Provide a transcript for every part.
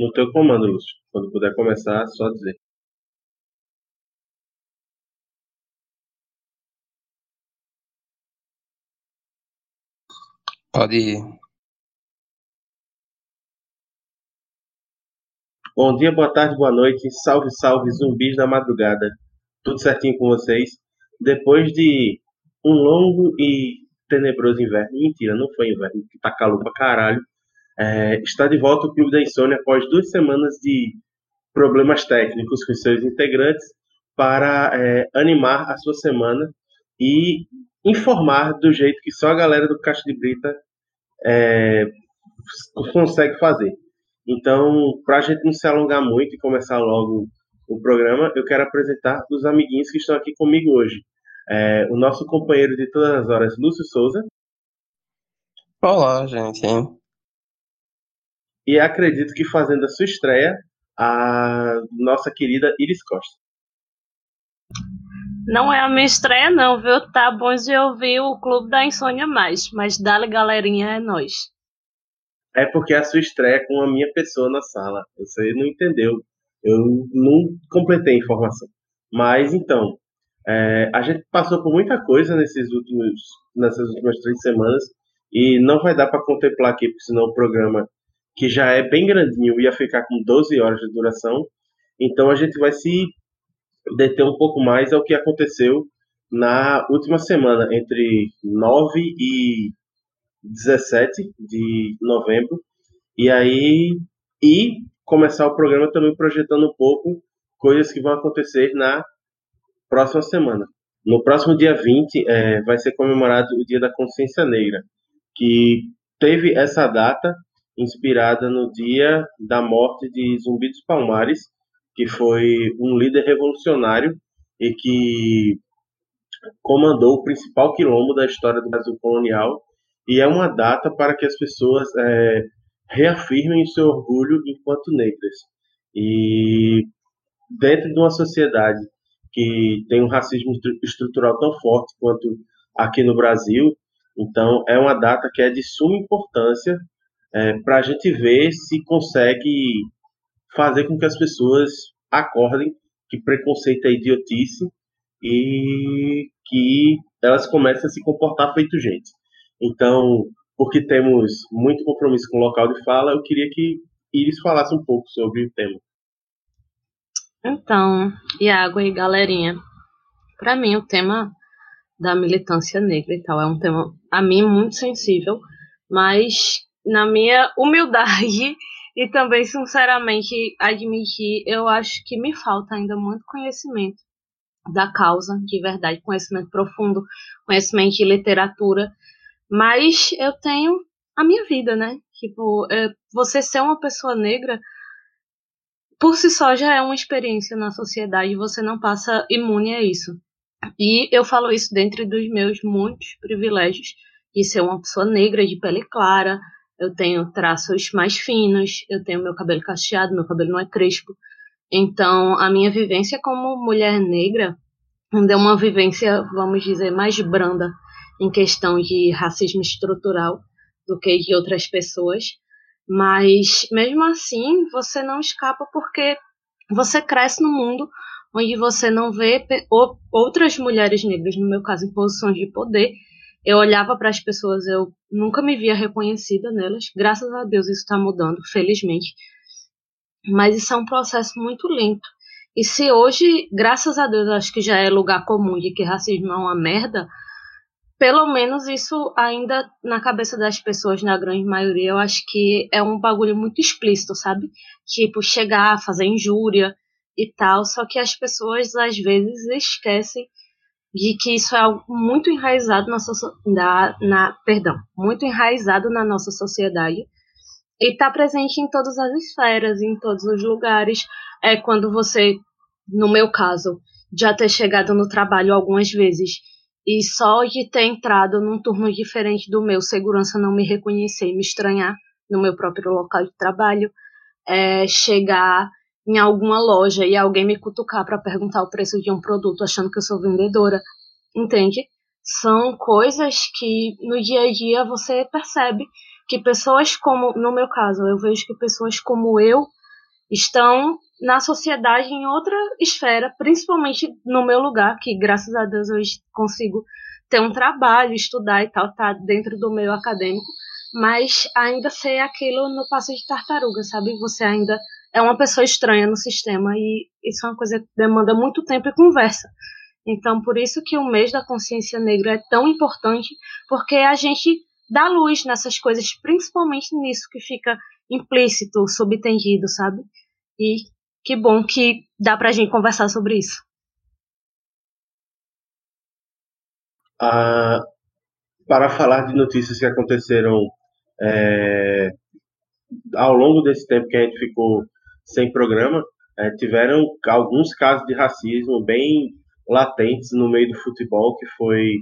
no teu comando, Lúcio. Quando puder começar, só dizer. Pode ir. Bom dia, boa tarde, boa noite. Salve, salve, zumbis da madrugada. Tudo certinho com vocês? Depois de um longo e tenebroso inverno, mentira, não foi inverno, que tá calor pra caralho. É, está de volta o Clube da Insônia após duas semanas de problemas técnicos com seus integrantes para é, animar a sua semana e informar do jeito que só a galera do Caixa de Brita é, consegue fazer. Então, para a gente não se alongar muito e começar logo o programa, eu quero apresentar os amiguinhos que estão aqui comigo hoje. É, o nosso companheiro de todas as horas, Lúcio Souza. Olá, gente. E acredito que fazendo a sua estreia, a nossa querida Iris Costa. Não é a minha estreia, não, viu? Tá bom de ouvir o Clube da Insônia Mais, mas dale galerinha é nós. É porque é a sua estreia com a minha pessoa na sala. Você não entendeu. Eu não completei a informação. Mas então, é, a gente passou por muita coisa nesses últimos, nessas últimas três semanas e não vai dar para contemplar aqui, porque senão o programa, que já é bem grandinho, ia ficar com 12 horas de duração. Então a gente vai se deter um pouco mais ao que aconteceu na última semana, entre 9 e 17 de novembro. E aí, e começar o programa também projetando um pouco coisas que vão acontecer na próxima semana. No próximo dia 20 é, vai ser comemorado o Dia da Consciência Negra, que teve essa data inspirada no dia da morte de Zumbi dos Palmares, que foi um líder revolucionário e que comandou o principal quilombo da história do Brasil colonial e é uma data para que as pessoas é, reafirmem seu orgulho enquanto negras. E dentro de uma sociedade que tem um racismo estrutural tão forte quanto aqui no Brasil, então é uma data que é de suma importância é, para a gente ver se consegue fazer com que as pessoas acordem que preconceito é idiotice e que elas comecem a se comportar feito gente. Então, porque temos muito compromisso com o local de fala, eu queria que Iris falasse um pouco sobre o tema. Então, Iago e galerinha, para mim o tema da militância negra e tal é um tema a mim muito sensível, mas na minha humildade e também sinceramente admitir, eu acho que me falta ainda muito conhecimento da causa, de verdade, conhecimento profundo, conhecimento de literatura mas eu tenho a minha vida, né? Tipo, é, você ser uma pessoa negra por si só já é uma experiência na sociedade, você não passa imune a isso. E eu falo isso dentro dos meus muitos privilégios de ser uma pessoa negra de pele clara, eu tenho traços mais finos, eu tenho meu cabelo cacheado, meu cabelo não é crespo. Então, a minha vivência como mulher negra é uma vivência, vamos dizer, mais branda em questão de racismo estrutural do que de outras pessoas. Mas mesmo assim, você não escapa porque você cresce no mundo onde você não vê outras mulheres negras, no meu caso, em posições de poder. Eu olhava para as pessoas, eu nunca me via reconhecida nelas. Graças a Deus isso está mudando, felizmente. Mas isso é um processo muito lento. E se hoje, graças a Deus, acho que já é lugar comum de que racismo é uma merda, pelo menos isso ainda na cabeça das pessoas, na grande maioria, eu acho que é um bagulho muito explícito, sabe? Tipo, chegar, fazer injúria e tal, só que as pessoas às vezes esquecem de que isso é algo muito enraizado na, na, na perdão, muito enraizado na nossa sociedade e está presente em todas as esferas, em todos os lugares. É quando você, no meu caso, já ter chegado no trabalho algumas vezes e só de ter entrado num turno diferente do meu, segurança não me reconhecer e me estranhar no meu próprio local de trabalho, é, chegar em alguma loja e alguém me cutucar para perguntar o preço de um produto achando que eu sou vendedora, entende? São coisas que no dia a dia você percebe que pessoas como, no meu caso, eu vejo que pessoas como eu estão na sociedade em outra esfera, principalmente no meu lugar, que graças a Deus eu consigo ter um trabalho, estudar e tal, tá dentro do meio acadêmico, mas ainda ser aquilo no passo de tartaruga, sabe? Você ainda é uma pessoa estranha no sistema e isso é uma coisa que demanda muito tempo e conversa. Então, por isso que o mês da consciência negra é tão importante, porque a gente dá luz nessas coisas, principalmente nisso que fica implícito, subtendido, sabe? E que bom que dá pra gente conversar sobre isso. Ah, para falar de notícias que aconteceram é, ao longo desse tempo que a gente ficou sem programa, é, tiveram alguns casos de racismo bem latentes no meio do futebol, que foi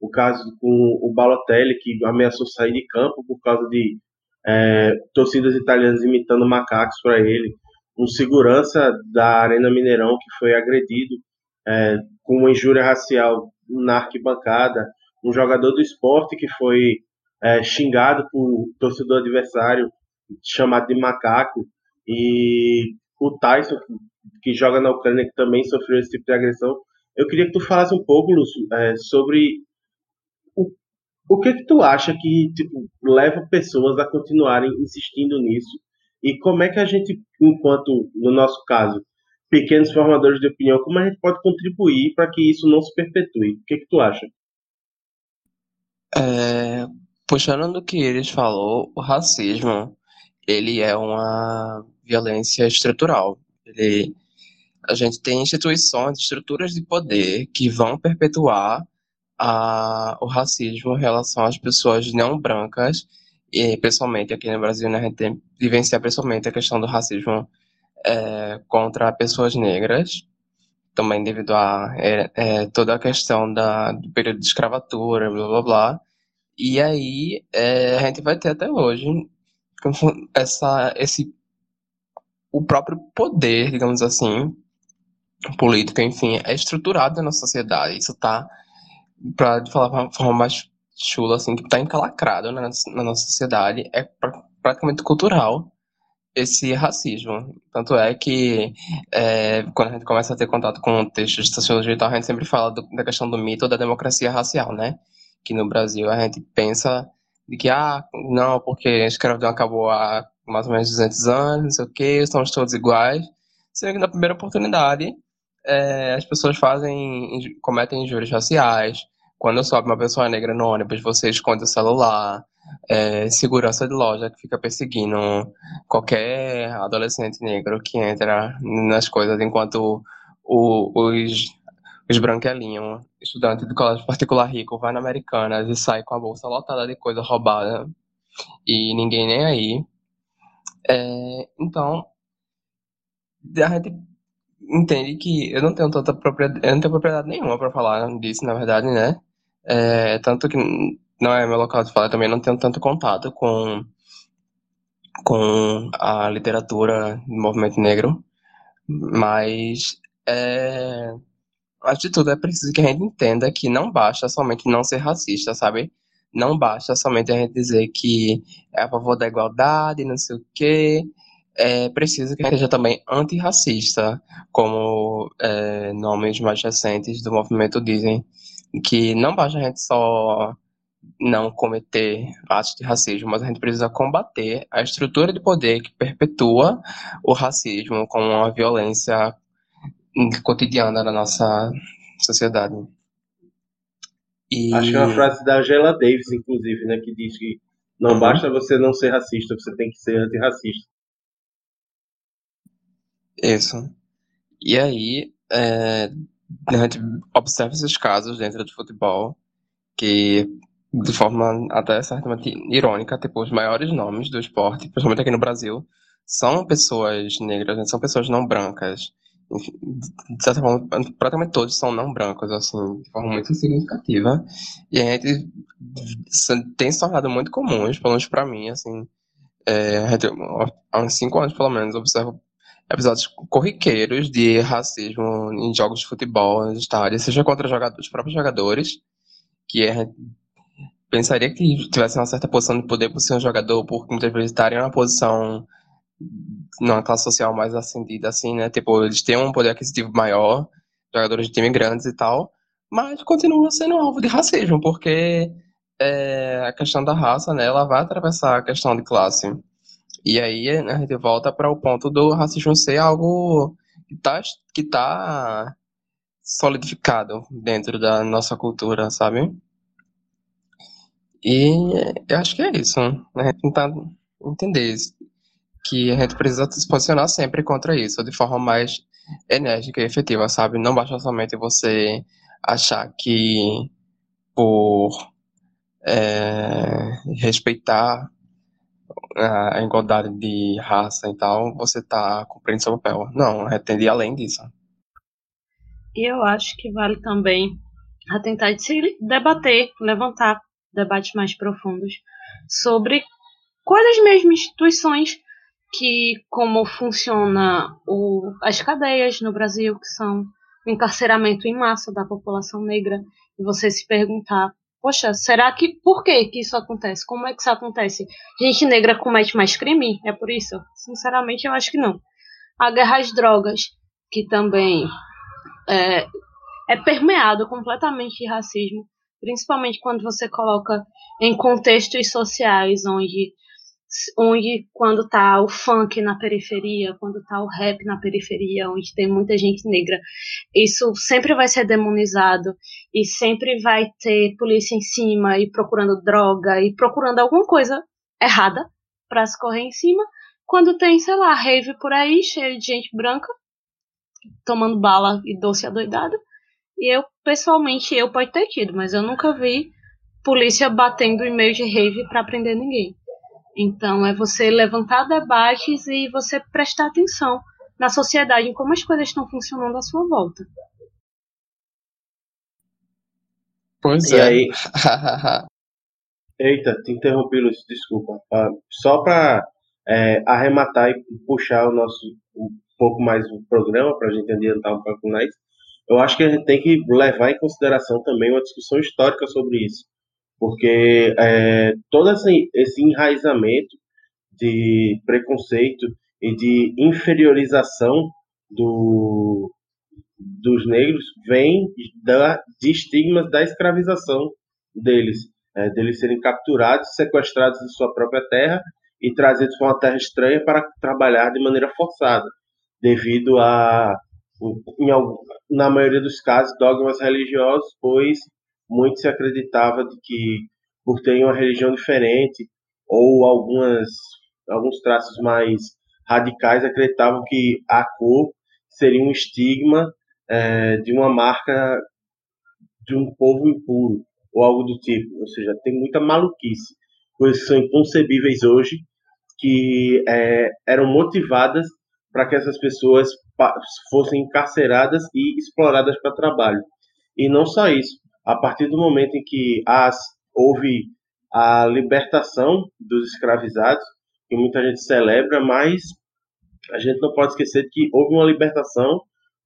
o caso com o Balotelli, que ameaçou sair de campo por causa de é, torcidas italianas imitando macacos para ele, um segurança da Arena Mineirão que foi agredido é, com uma injúria racial na arquibancada, um jogador do esporte que foi é, xingado por torcedor adversário chamado de macaco e o Tyson que joga na Ucrânia que também sofreu esse tipo de agressão. Eu queria que tu falasse um pouco, Lúcio, é, sobre o, o que que tu acha que tipo, leva pessoas a continuarem insistindo nisso e como é que a gente, enquanto, no nosso caso, pequenos formadores de opinião, como a gente pode contribuir para que isso não se perpetue? O que que tu acha? É, puxando do que eles falou, o racismo, ele é uma violência estrutural. Ele, a gente tem instituições, estruturas de poder que vão perpetuar a, o racismo em relação às pessoas não brancas, e pessoalmente aqui no Brasil, né, a gente tem, vivenciar pessoalmente a questão do racismo é, contra pessoas negras, também devido a é, é, toda a questão da, do período de escravatura, blá blá blá. E aí é, a gente vai ter até hoje essa, esse o próprio poder, digamos assim, político, enfim, é estruturado na sociedade. Isso está, para falar de uma forma mais chula, assim, que está encalacrado na, na, nossa sociedade, é pra, praticamente cultural esse racismo. Tanto é que é, quando a gente começa a ter contato com textos de sociologia e tal, a gente sempre fala do, da questão do mito da democracia racial, né? Que no Brasil a gente pensa de que, ah, não, porque a escravidão acabou há mais ou menos 200 anos, não sei o quê, estamos todos iguais. Sendo que na primeira oportunidade, é, as pessoas fazem, cometem injúrias raciais. Quando sobe uma pessoa negra no ônibus, você esconde o celular. É, segurança de loja que fica perseguindo qualquer adolescente negro que entra nas coisas, enquanto o, os, os branquelinhos, estudante de colégio particular rico, vai na Americanas e sai com a bolsa lotada de coisa roubada e ninguém nem aí. É, então, a gente entende que eu não tenho tanta propriedade, eu não tenho propriedade nenhuma para falar disso, na verdade, né? É, tanto que não é meu local de fala, também não tenho tanto contato com com a literatura do movimento negro, mas é, antes de tudo é preciso que a gente entenda que não basta somente não ser racista, sabe? Não basta somente a gente dizer que é a favor da igualdade, não sei o quê. É preciso que a gente seja também antirracista, como é, nomes mais recentes do movimento dizem, que não basta a gente só não cometer atos de racismo, mas a gente precisa combater a estrutura de poder que perpetua o racismo com uma violência cotidiana na nossa sociedade. E... Acho que é uma frase da Angela Davis, inclusive, né, que diz que não uhum. basta você não ser racista, você tem que ser antirracista. Isso. E aí, é, a gente observa esses casos dentro do futebol que, de forma até certamente irônica, tipo, os maiores nomes do esporte, principalmente aqui no Brasil, são pessoas negras, né, são pessoas não brancas de certa forma, praticamente todos são não brancos, assim, de forma muito significativa. E a gente tem se tornado muito comuns, pelo menos pra mim, assim, é, há uns cinco anos, pelo menos, observo episódios corriqueiros de racismo em jogos de futebol, nos estádios, seja contra jogadores, os próprios jogadores, que é, pensaria que tivesse uma certa posição de poder por ser um jogador, por muitas vezes estarem em uma posição numa classe social mais ascendida, assim, né? Tipo, eles têm um poder aquisitivo maior, jogadores de time grandes e tal, mas continua sendo alvo de racismo, porque é, a questão da raça, né, ela vai atravessar a questão de classe. E aí né, a gente volta para o ponto do racismo ser algo que está que tá solidificado dentro da nossa cultura, sabe? E eu acho que é isso. Né? Tentar entender isso, que a gente precisa se posicionar sempre contra isso, de forma mais enérgica e efetiva, sabe? Não basta somente você achar que por é, respeitar a igualdade de raça e tal, você está cumprindo seu papel. Não, é tender além disso. E eu acho que vale também a tentar se debater, levantar debates mais profundos sobre quais as mesmas instituições que como funciona o, as cadeias no Brasil, que são o encarceramento em massa da população negra, e você se perguntar, poxa, será que por que que isso acontece? Como é que isso acontece? Gente negra comete mais crime? É por isso? Sinceramente, eu acho que não. A guerra às drogas, que também é, é permeado completamente de racismo, principalmente quando você coloca em contextos sociais onde onde quando tá o funk na periferia, quando tá o rap na periferia, onde tem muita gente negra, isso sempre vai ser demonizado e sempre vai ter polícia em cima e procurando droga e procurando alguma coisa errada para se correr em cima, quando tem, sei lá, rave por aí, cheio de gente branca tomando bala e doce adoidado. E eu, pessoalmente, eu pode ter tido, mas eu nunca vi polícia batendo em meio de rave para prender ninguém. Então, é você levantar debates e você prestar atenção na sociedade, em como as coisas estão funcionando à sua volta. Pois e é. aí... Eita, te interrompi, Lúcio, desculpa. Uh, só para é, arrematar e puxar o nosso um pouco mais o programa, para a gente adiantar um pouco mais, eu acho que a gente tem que levar em consideração também uma discussão histórica sobre isso porque é, todo esse, esse enraizamento de preconceito e de inferiorização do, dos negros vem da, de estigmas da escravização deles, é, deles serem capturados, sequestrados de sua própria terra e trazidos para uma terra estranha para trabalhar de maneira forçada, devido a, em, na maioria dos casos, dogmas religiosos, pois muito se acreditava de que por ter uma religião diferente ou algumas alguns traços mais radicais acreditavam que a cor seria um estigma é, de uma marca de um povo impuro ou algo do tipo. Ou seja, tem muita maluquice, coisas que são inconcebíveis hoje que é, eram motivadas para que essas pessoas fossem encarceradas e exploradas para trabalho. E não só isso, a partir do momento em que as, houve a libertação dos escravizados, que muita gente celebra, mas a gente não pode esquecer que houve uma libertação,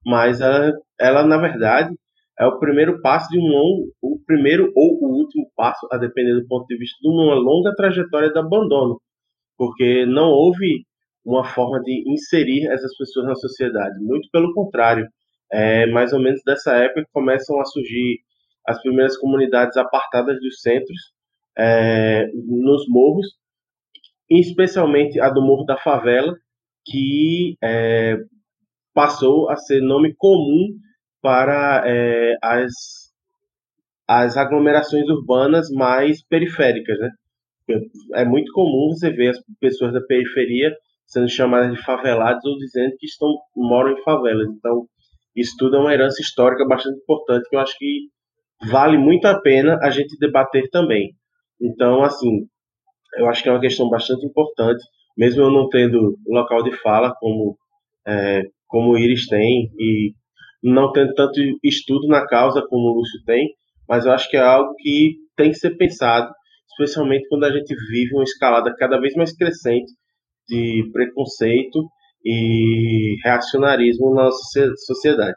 mas ela, ela na verdade é o primeiro passo de um longo, o primeiro ou o último passo, a depender do ponto de vista de uma longa trajetória de abandono, porque não houve uma forma de inserir essas pessoas na sociedade, muito pelo contrário, é mais ou menos dessa época que começam a surgir as primeiras comunidades apartadas dos centros, é, nos morros, especialmente a do Morro da Favela, que é, passou a ser nome comum para é, as, as aglomerações urbanas mais periféricas. Né? É muito comum você ver as pessoas da periferia sendo chamadas de favelados ou dizendo que estão, moram em favelas. Então, isso tudo é uma herança histórica bastante importante que eu acho que vale muito a pena a gente debater também. Então, assim, eu acho que é uma questão bastante importante, mesmo eu não tendo local de fala como, é, como o Iris tem, e não tendo tanto estudo na causa como o Lúcio tem, mas eu acho que é algo que tem que ser pensado, especialmente quando a gente vive uma escalada cada vez mais crescente de preconceito e reacionarismo na nossa sociedade.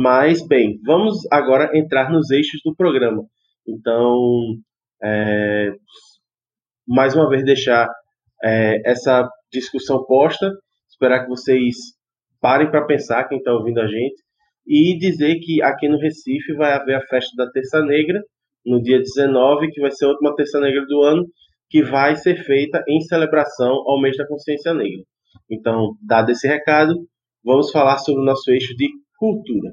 Mas, bem, vamos agora entrar nos eixos do programa. Então, é, mais uma vez, deixar é, essa discussão posta, esperar que vocês parem para pensar, quem está ouvindo a gente, e dizer que aqui no Recife vai haver a festa da Terça Negra, no dia 19, que vai ser a última Terça Negra do ano, que vai ser feita em celebração ao mês da consciência negra. Então, dado esse recado, vamos falar sobre o nosso eixo de cultura.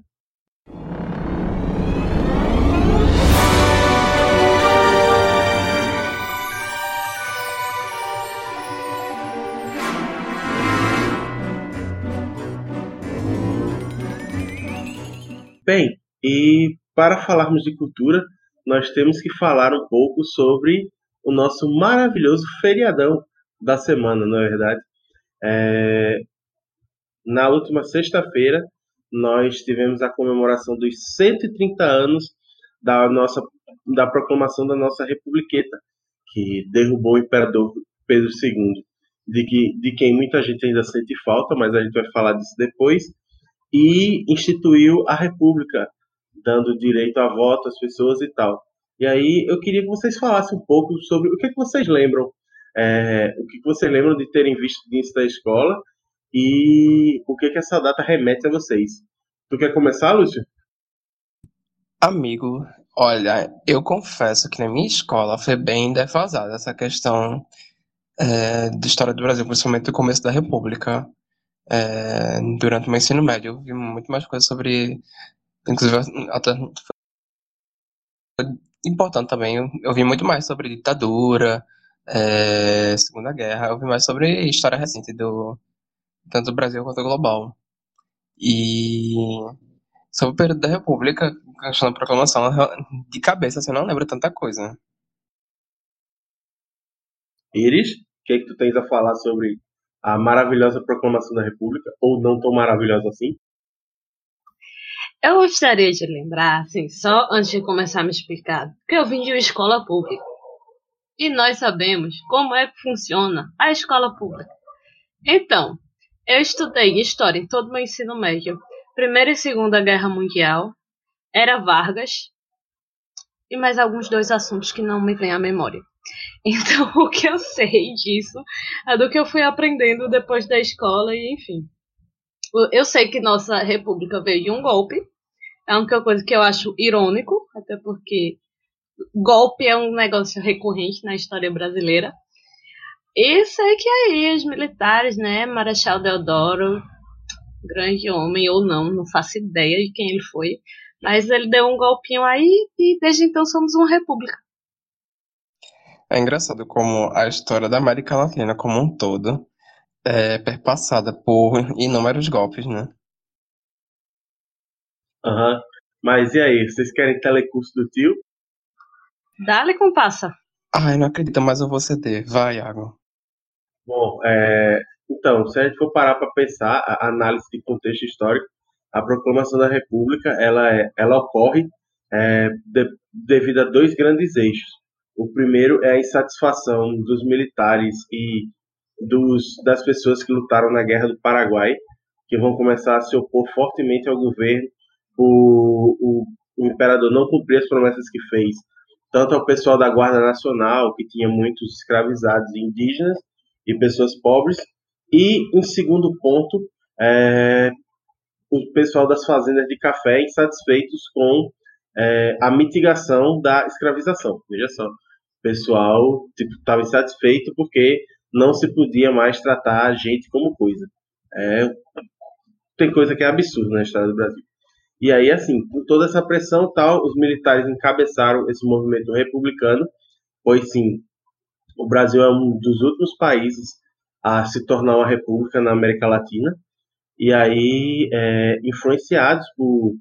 Bem, e para falarmos de cultura, nós temos que falar um pouco sobre o nosso maravilhoso feriadão da semana, não é verdade? É... Na última sexta-feira, nós tivemos a comemoração dos 130 anos da nossa da proclamação da nossa republiqueta, que derrubou o imperador Pedro II, de, que, de quem muita gente ainda sente falta, mas a gente vai falar disso depois, e instituiu a república, dando direito a voto às pessoas e tal. E aí eu queria que vocês falassem um pouco sobre o que, é que vocês lembram, é, o que, que vocês lembram de terem visto disso da escola e o que, que essa data remete a vocês. Tu quer começar, Lúcio? Amigo, olha, eu confesso que na minha escola foi bem defasada essa questão é, de história do Brasil, principalmente do começo da República. É, durante o meu ensino médio, eu vi muito mais coisas sobre. Inclusive, até importante também. Eu, eu vi muito mais sobre ditadura, é, Segunda Guerra. Eu vi mais sobre história recente do tanto do Brasil quanto do global. E sobre o período da República, a questão da proclamação, de cabeça, assim, eu não lembro tanta coisa. Iris, o que, é que tu tens a falar sobre a maravilhosa proclamação da República, ou não tão maravilhosa assim? Eu gostaria de lembrar, assim, só antes de começar a me explicar, que eu vim de uma escola pública. E nós sabemos como é que funciona a escola pública. Então, eu estudei história em todo o meu ensino médio. Primeira e Segunda Guerra Mundial, era Vargas e mais alguns dois assuntos que não me vêm à memória. Então, o que eu sei disso é do que eu fui aprendendo depois da escola e enfim. Eu sei que nossa república veio de um golpe. É uma coisa que eu acho irônico, até porque golpe é um negócio recorrente na história brasileira. E sei que aí os militares, né, Marechal Deodoro, grande homem ou não, não faço ideia de quem ele foi, mas ele deu um golpinho aí e desde então somos uma república. É engraçado como a história da América Latina como um todo é perpassada por inúmeros golpes, né? Aham. Uhum. Mas e aí, vocês querem telecurso do tio? Dá-lhe compassa. Ai, não acredito, mas eu vou ceder. Vai, Iago. Bom, é, então, se a gente for parar para pensar, a análise de contexto histórico, a proclamação da República, ela, é, ela ocorre é, de, devido a dois grandes eixos. O primeiro é a insatisfação dos militares e dos, das pessoas que lutaram na Guerra do Paraguai, que vão começar a se opor fortemente ao governo. O, o, o imperador não cumprir as promessas que fez, tanto ao pessoal da Guarda Nacional, que tinha muitos escravizados indígenas e pessoas pobres, e, em segundo ponto, é, o pessoal das fazendas de café insatisfeitos com é, a mitigação da escravização. Veja só, pessoal estava tipo, insatisfeito porque não se podia mais tratar a gente como coisa. É, tem coisa que é absurda na história do Brasil. E aí, assim, com toda essa pressão tal, os militares encabeçaram esse movimento republicano, pois sim, o Brasil é um dos últimos países a se tornar uma república na América Latina, e aí, é, influenciados por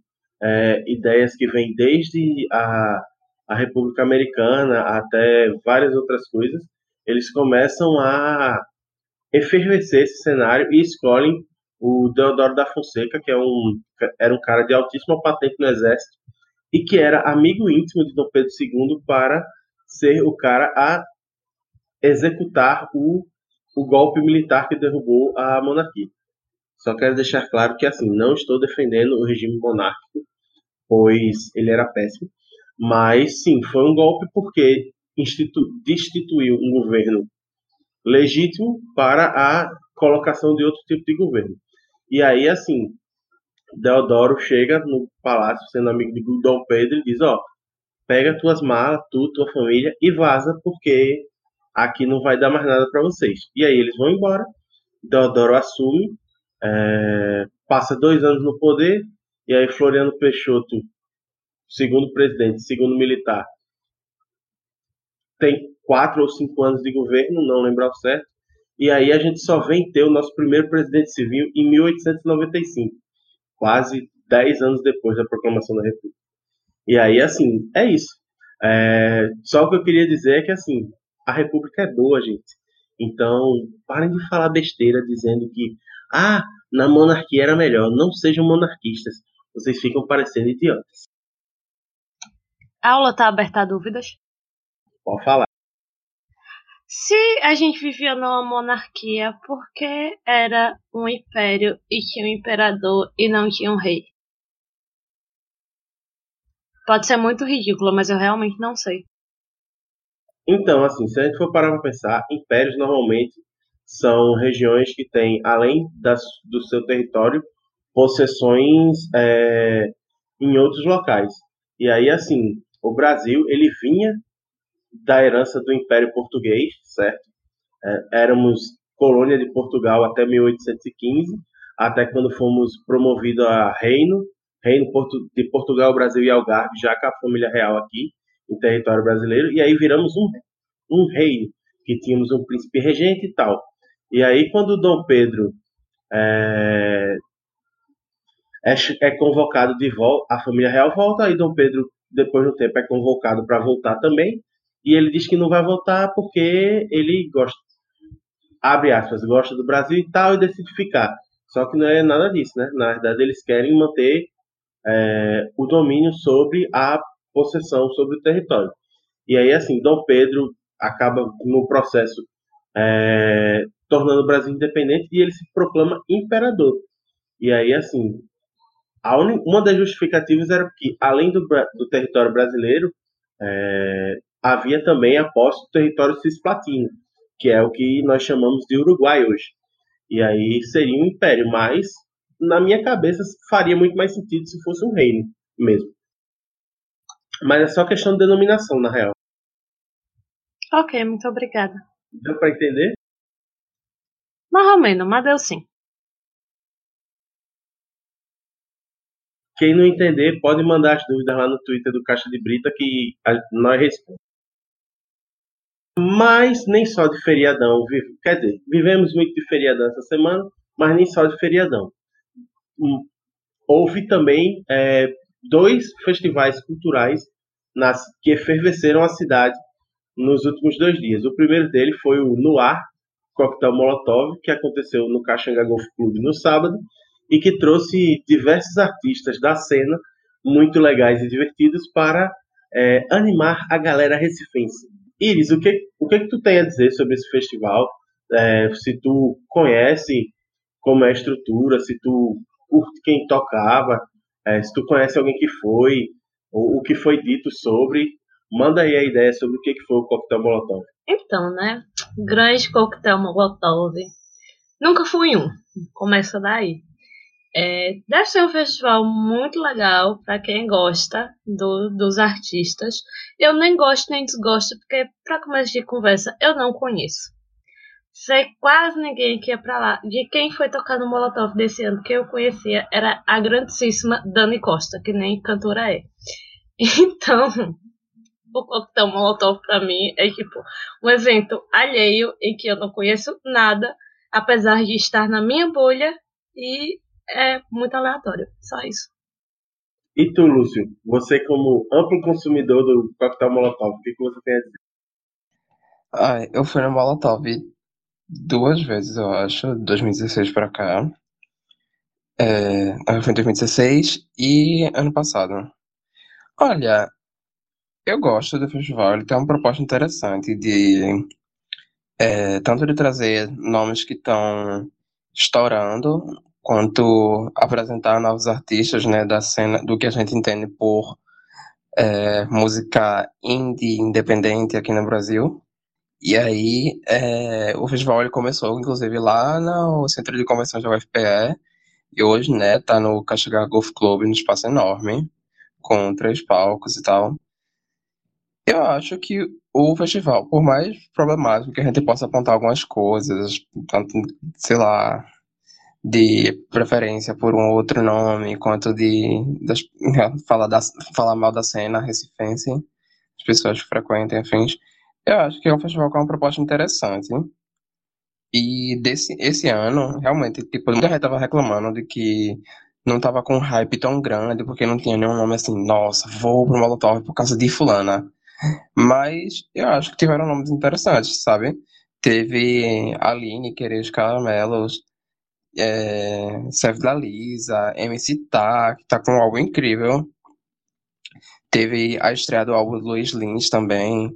é, ideias que vêm desde a a República Americana até várias outras coisas, eles começam a efervescer esse cenário e escolhem o Deodoro da Fonseca, que é um, era um cara de altíssima patente no exército e que era amigo íntimo de Dom Pedro II para ser o cara a executar o, o golpe militar que derrubou a monarquia. Só quero deixar claro que assim, não estou defendendo o regime monárquico, pois ele era péssimo, mas sim, foi um golpe porque destituiu um governo legítimo para a colocação de outro tipo de governo. E aí, assim, Deodoro chega no palácio, sendo amigo de Dom Pedro, e diz: Ó, pega tuas malas, tu, tua família e vaza, porque aqui não vai dar mais nada para vocês. E aí eles vão embora. Deodoro assume, é, passa dois anos no poder, e aí Floriano Peixoto, segundo presidente, segundo militar, tem quatro ou cinco anos de governo, não lembro ao certo, e aí a gente só vem ter o nosso primeiro presidente civil em 1895, quase dez anos depois da proclamação da República. E aí, assim, é isso. É, só o que eu queria dizer é que, assim, a República é boa, gente. Então, parem de falar besteira dizendo que, ah, na monarquia era melhor. Não sejam monarquistas. Vocês ficam parecendo idiotas. A aula está aberta a dúvidas? Pode falar. Se a gente vivia numa monarquia, por que era um império e tinha um imperador e não tinha um rei? Pode ser muito ridículo, mas eu realmente não sei. Então, assim, se a gente for parar para pensar, impérios normalmente são regiões que têm, além das, do seu território, possessões é, em outros locais. E aí, assim, o Brasil, ele vinha da herança do Império Português, certo? É, éramos colônia de Portugal até 1815, até quando fomos promovidos a reino, reino de Portugal, Brasil e Algarve, já com a família real aqui, em território brasileiro, e aí viramos um, um reino, que tínhamos um príncipe regente e tal. E aí, quando Dom Pedro é, é, é convocado de volta, a família real volta, aí Dom Pedro, depois de um tempo, é convocado para voltar também, e ele diz que não vai voltar porque ele gosta, abre aspas, gosta do Brasil e tal, e decide ficar. Só que não é nada disso, né? Na verdade, eles querem manter é, o domínio sobre a possessão, sobre o território. E aí, assim, Dom Pedro acaba no processo é, tornando o Brasil independente e ele se proclama imperador. E aí, assim, un... uma das justificativas era que, além do, do território brasileiro, é, havia também a posse do território cisplatino, que é o que nós chamamos de Uruguai hoje. E aí seria um império, mas na minha cabeça faria muito mais sentido se fosse um reino mesmo. Mas é só questão de denominação, na real. Ok, muito obrigada. Deu para entender? Mais ou menos, mas deu sim. Quem não entender, pode mandar as dúvidas lá no Twitter do Caixa de Brita que nós respondemos. Mas nem só de feriadão. Quer dizer, vivemos muito de feriadão essa semana, mas nem só de feriadão. Hum, houve também é, dois festivais culturais que efervesceram a cidade nos últimos dois dias. O primeiro dele foi o Noir Coquetel Molotov, que aconteceu no Caxanga Golf Club no sábado, e que trouxe diversos artistas da cena muito legais e divertidos para é, animar a galera recifense. Iris, o que, o que, que tu tem a dizer sobre esse festival? É, se tu conhece como é a estrutura, se tu curte quem tocava, é, se tu conhece alguém que foi, o, o que foi dito sobre, manda aí a ideia sobre o que, foi o coquetel Molotov. Então, né? Grande coquetel Molotov. Nunca fui um. Começa daí. É, deve ser um festival muito legal para quem gosta do, dos artistas. Eu nem gosto nem desgosto, porque, para começo de conversa, eu não conheço. Sei quase ninguém que ia pra lá. De quem foi tocar no Molotov desse ano que eu conhecia era a grandíssima Dani Costa, que nem cantora é. Então, o coquetel Molotov pra mim é tipo um evento alheio em que eu não conheço nada, apesar de estar na minha bolha e é muito aleatório. Só isso. E tu, Lúcio? Você, como amplo consumidor do coquetel Molotov, o que, que você tem a dizer? Ah, eu fui no Molotov duas vezes, eu acho, 2016 pra cá. É, fui em 2016 e ano passado. Olha, eu gosto do festival, ele tem uma proposta interessante de é, tanto de trazer nomes que estão estourando quanto apresentar novos artistas, né, da cena, do que a gente entende por é, música indie independente aqui no Brasil. E aí, é, o festival ele começou, inclusive, lá no Centro de Convenções da UFPE, e hoje, né, tá no Caxangá Golf Club, no espaço enorme, com três palcos e tal. Eu acho que o festival, por mais problemático que a gente possa apontar algumas coisas, tanto, sei lá, de preferência por um outro nome, quanto de falar, da, falar mal da cena recifense, as pessoas que frequentam, enfim, eu acho que é um festival com uma proposta interessante. E desse esse ano, realmente, tipo, muita gente tava reclamando de que não tava com um hype tão grande, porque não tinha nenhum nome assim, nossa, vou pro Molotov por causa de fulana. Mas eu acho que tiveram nomes interessantes, sabe? Teve Aline, Querer Caramelos, é, Seth da Lisa, MC Tá, que tá com um álbum incrível. Teve a estreia do álbum do Luiz Lins também,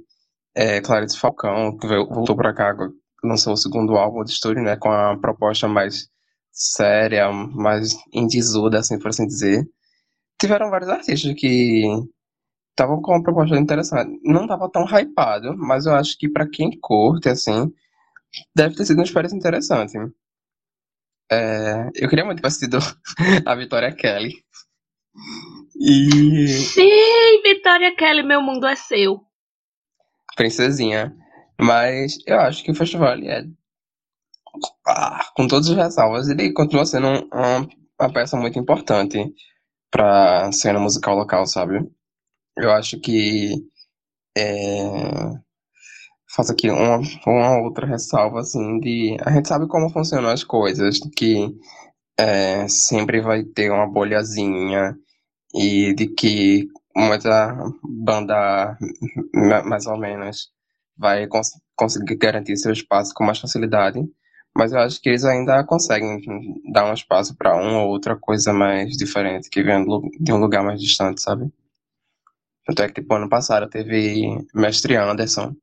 é, Clarice Falcão, que voltou pra cá, lançou o segundo álbum de estúdio, né, com a proposta mais séria, mais indizuda, assim, por assim dizer. Tiveram vários artistas que estavam com uma proposta interessante. Não tava tão hypado, mas eu acho que para quem curte, assim, deve ter sido uma experiência interessante. É, eu queria muito ter assistido a Vitória Kelly. E. Sim, Vitória Kelly, meu mundo é seu. Princesinha. Mas eu acho que o festival é. Ah, com todas as ressalvas, ele continua sendo uma, uma peça muito importante para a cena musical local, sabe? Eu acho que é, faço aqui uma, uma outra ressalva assim de a gente sabe como funcionam as coisas, que é, sempre vai ter uma bolhazinha e de que muita banda mais ou menos vai cons conseguir garantir seu espaço com mais facilidade, mas eu acho que eles ainda conseguem dar um espaço para uma ou outra coisa mais diferente que vem de um lugar mais distante, sabe? Tanto é que, tipo, ano passado teve Mestre Anderson,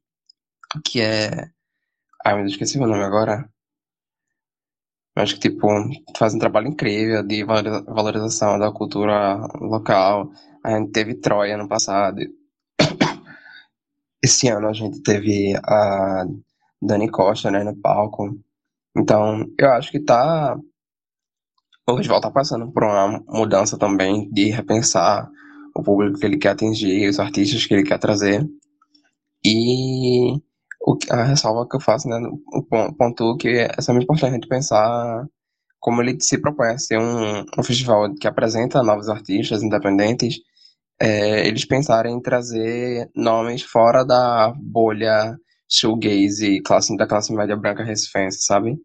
que é. Ai, Deus, esqueci o nome agora. Acho que, tipo, faz um trabalho incrível de valorização da cultura local. A gente teve Troia ano passado. Esse ano a gente teve a Dani Costa, né, no palco. Então, eu acho que tá. O festival tá passando por uma mudança também de repensar o público que ele quer atingir, os artistas que ele quer trazer. E o, a ressalva que eu faço, né, o ponto que é sempre importante a gente pensar como ele se propõe a ser um, um festival que apresenta novos artistas independentes, é, eles pensarem em trazer nomes fora da bolha shoegaze classe, da classe média branca recifense, sabe?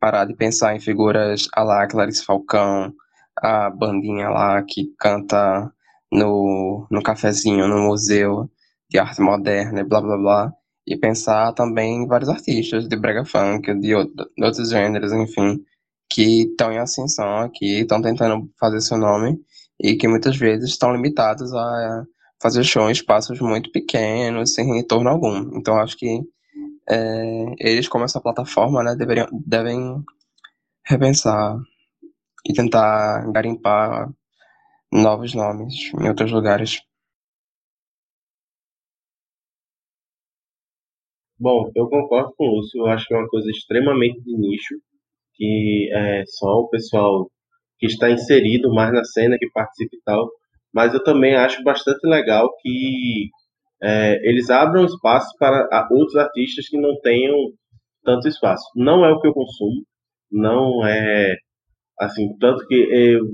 Parar de pensar em figuras a lá Clarice Falcão, a bandinha lá que canta no, no cafezinho, no museu de arte moderna e blá blá blá, e pensar também em vários artistas de brega funk, de, de outros gêneros, enfim, que estão em ascensão aqui, estão tentando fazer seu nome e que muitas vezes estão limitados a fazer show em espaços muito pequenos, sem retorno algum. Então acho que é, eles, como essa plataforma, né, deveriam, devem repensar e tentar garimpar novos nomes em outros lugares. Bom, eu concordo com o Lúcio, eu acho que é uma coisa extremamente de nicho, que é só o pessoal que está inserido mais na cena, que participa e tal, mas eu também acho bastante legal que é, eles abram espaço para outros artistas que não tenham tanto espaço. Não é o que eu consumo, não é assim, tanto que eu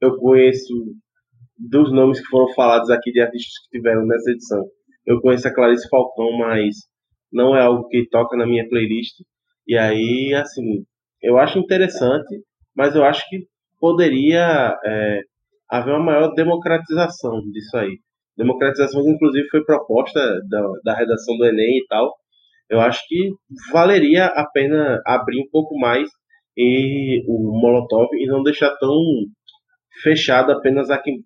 eu conheço dos nomes que foram falados aqui de artistas que tiveram nessa edição. Eu conheço a Clarice Falcão, mas não é algo que toca na minha playlist. E aí, assim, eu acho interessante, mas eu acho que poderia é, haver uma maior democratização disso aí. Democratização que, inclusive, foi proposta da, da redação do Enem e tal. Eu acho que valeria a pena abrir um pouco mais e o Molotov e não deixar tão fechado apenas a quem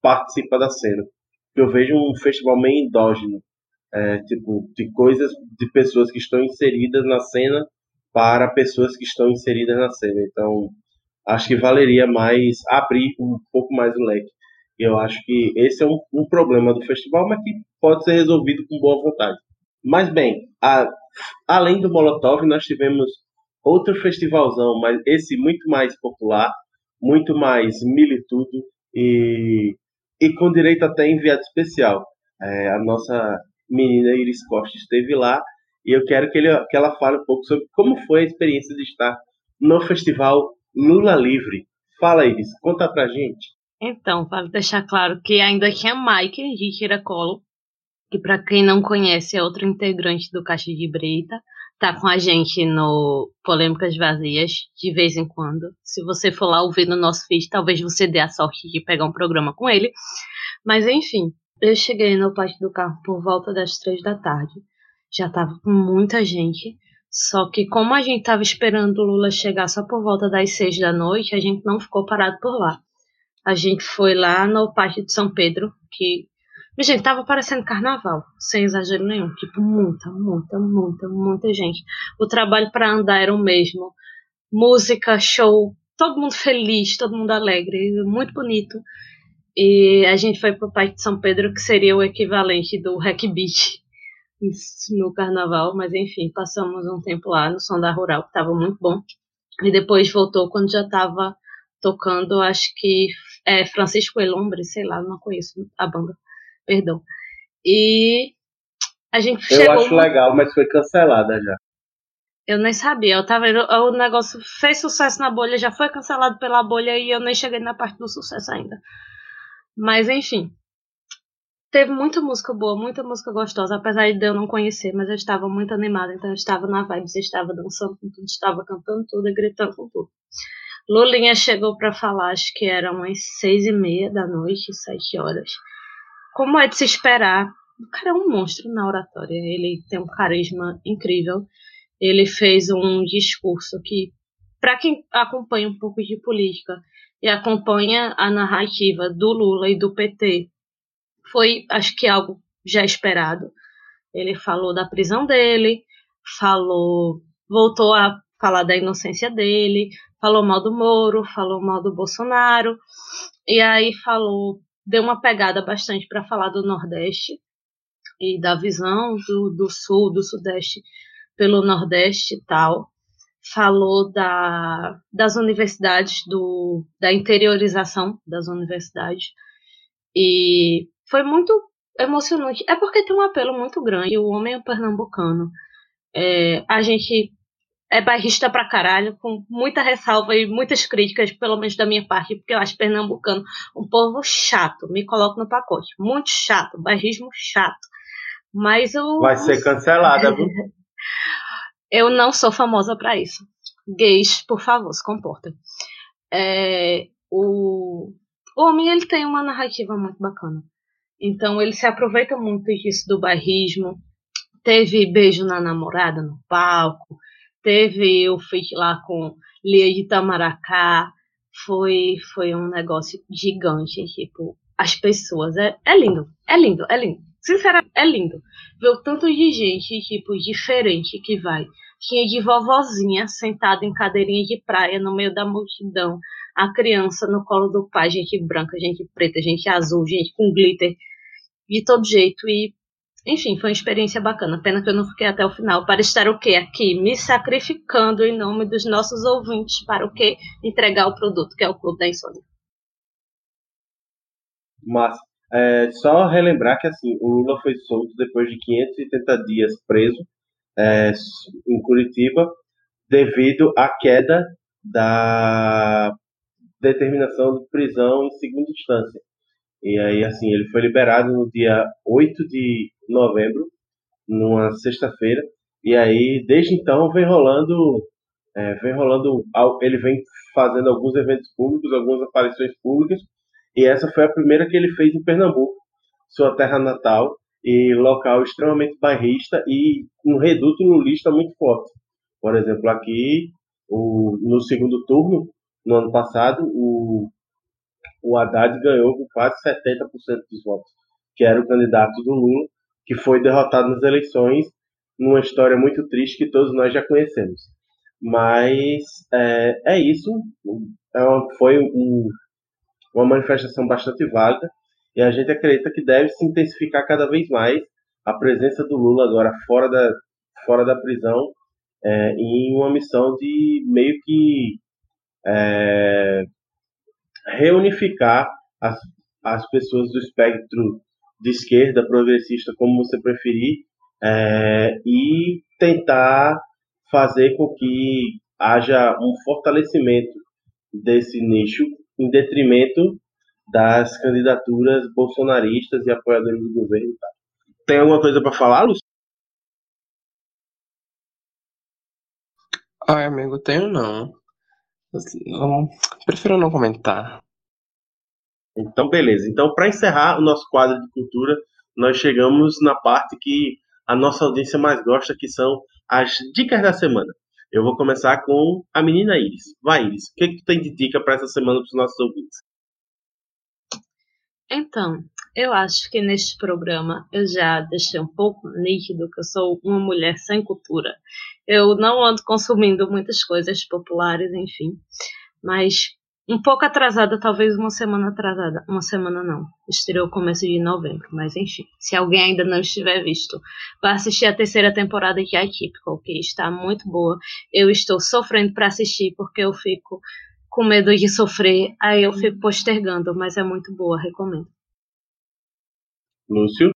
participa da cena. Eu vejo um festival meio endógeno, é, tipo, de coisas de pessoas que estão inseridas na cena para pessoas que estão inseridas na cena. Então, acho que valeria mais abrir um pouco mais o leque. Eu acho que esse é um, um problema do festival, mas que pode ser resolvido com boa vontade. Mas bem, a, além do Molotov, nós tivemos outro festivalzão, mas esse muito mais popular, muito mais militudo e, e com direito até enviado especial. É, a nossa menina Iris Costa esteve lá e eu quero que, ele, que ela fale um pouco sobre como foi a experiência de estar no festival Lula Livre. Fala, Iris, conta pra gente. Então, vale deixar claro que ainda tinha Mike de Tiracolo, que para quem não conhece é outro integrante do Caixa de Breita, tá com a gente no Polêmicas Vazias de vez em quando. Se você for lá ouvir no nosso feed, talvez você dê a sorte de pegar um programa com ele. Mas enfim, eu cheguei no pátio do carro por volta das três da tarde. Já tava com muita gente. Só que como a gente tava esperando o Lula chegar só por volta das seis da noite, a gente não ficou parado por lá. A gente foi lá no Pátio de São Pedro, que Gente, tava parecendo carnaval, sem exagero nenhum. Tipo, muita, muita, muita, muita gente. O trabalho para andar era o mesmo. Música, show, todo mundo feliz, todo mundo alegre, muito bonito. E a gente foi pro Parque de São Pedro, que seria o equivalente do Hack Beach no carnaval, mas enfim, passamos um tempo lá no Som da Rural, que tava muito bom. E depois voltou quando já tava tocando, acho que é Francisco Elombre, sei lá, não conheço a banda perdão. E a gente eu chegou. Eu acho legal, mas foi cancelada já. Eu nem sabia, eu tava o negócio fez sucesso na bolha, já foi cancelado pela bolha e eu nem cheguei na parte do sucesso ainda. Mas enfim, teve muita música boa, muita música gostosa, apesar de eu não conhecer, mas eu estava muito animada, então eu estava na vibe, eu estava dançando com tudo, estava cantando tudo e gritando com tudo. Lulinha chegou para falar, acho que eram umas seis e meia da noite, sete horas como é de se esperar, o cara é um monstro na oratória. Ele tem um carisma incrível. Ele fez um discurso que, para quem acompanha um pouco de política e acompanha a narrativa do Lula e do PT, foi, acho que, algo já esperado. Ele falou da prisão dele, falou, voltou a falar da inocência dele, falou mal do Moro, falou mal do Bolsonaro, e aí falou deu uma pegada bastante para falar do Nordeste e da visão do, do Sul, do Sudeste pelo Nordeste e tal. Falou da, das universidades, do, da interiorização das universidades. E foi muito emocionante. É porque tem um apelo muito grande. O homem é pernambucano. É, a gente é bairrista pra caralho, com muita ressalva e muitas críticas, pelo menos da minha parte, porque eu acho pernambucano um povo chato, me coloco no pacote. Muito chato, bairrismo chato. Mas eu. Vai ser cancelada, viu? eu não sou famosa para isso. Gays, por favor, se comportem. É, o, o homem ele tem uma narrativa muito bacana. Então ele se aproveita muito disso do bairrismo. Teve beijo na namorada no palco teve o feat lá com Lia de Tamaracá, foi, foi um negócio gigante, tipo, as pessoas, é, é lindo, é lindo, é lindo. Sinceramente, é lindo. Ver o tanto de gente, tipo, diferente que vai. Tinha de vovozinha sentada em cadeirinha de praia no meio da multidão. A criança no colo do pai, gente branca, gente preta, gente azul, gente com glitter. De todo jeito. E enfim, foi uma experiência bacana. Pena que eu não fiquei até o final para estar o quê? Aqui, me sacrificando em nome dos nossos ouvintes para o quê? Entregar o produto, que é o Clube da Insônia. Mas, é, só relembrar que assim, o Lula foi solto depois de 580 dias preso é, em Curitiba devido à queda da determinação de prisão em segunda instância. E aí, assim, ele foi liberado no dia 8 de novembro, numa sexta-feira. E aí, desde então, vem rolando, é, vem rolando, ele vem fazendo alguns eventos públicos, algumas aparições públicas. E essa foi a primeira que ele fez em Pernambuco, sua terra natal e local extremamente bairrista e um reduto lulista muito forte. Por exemplo, aqui, o, no segundo turno, no ano passado, o o Haddad ganhou com quase 70% dos votos, que era o candidato do Lula, que foi derrotado nas eleições, numa história muito triste que todos nós já conhecemos. Mas é, é isso, é uma, foi um, uma manifestação bastante válida e a gente acredita que deve se intensificar cada vez mais a presença do Lula agora fora da, fora da prisão é, em uma missão de meio que é, reunificar as, as pessoas do espectro de esquerda, progressista, como você preferir, é, e tentar fazer com que haja um fortalecimento desse nicho em detrimento das candidaturas bolsonaristas e apoiadores do governo. Tem alguma coisa para falar, Lúcio? Ai, amigo, tenho não. Não. Prefiro não comentar. Então, beleza. Então, para encerrar o nosso quadro de cultura, nós chegamos na parte que a nossa audiência mais gosta, que são as dicas da semana. Eu vou começar com a menina Iris. Vai, Iris, o que, que tu tem de dica para essa semana para os nossos ouvintes? Então, eu acho que neste programa eu já deixei um pouco nítido que eu sou uma mulher sem cultura. Eu não ando consumindo muitas coisas populares, enfim. Mas um pouco atrasada, talvez uma semana atrasada. Uma semana não. Estreou começo de novembro, mas enfim. Se alguém ainda não estiver visto, vá assistir a terceira temporada de Atypical, que está muito boa. Eu estou sofrendo para assistir porque eu fico com medo de sofrer, aí eu fico postergando, mas é muito boa, recomendo. Lúcio?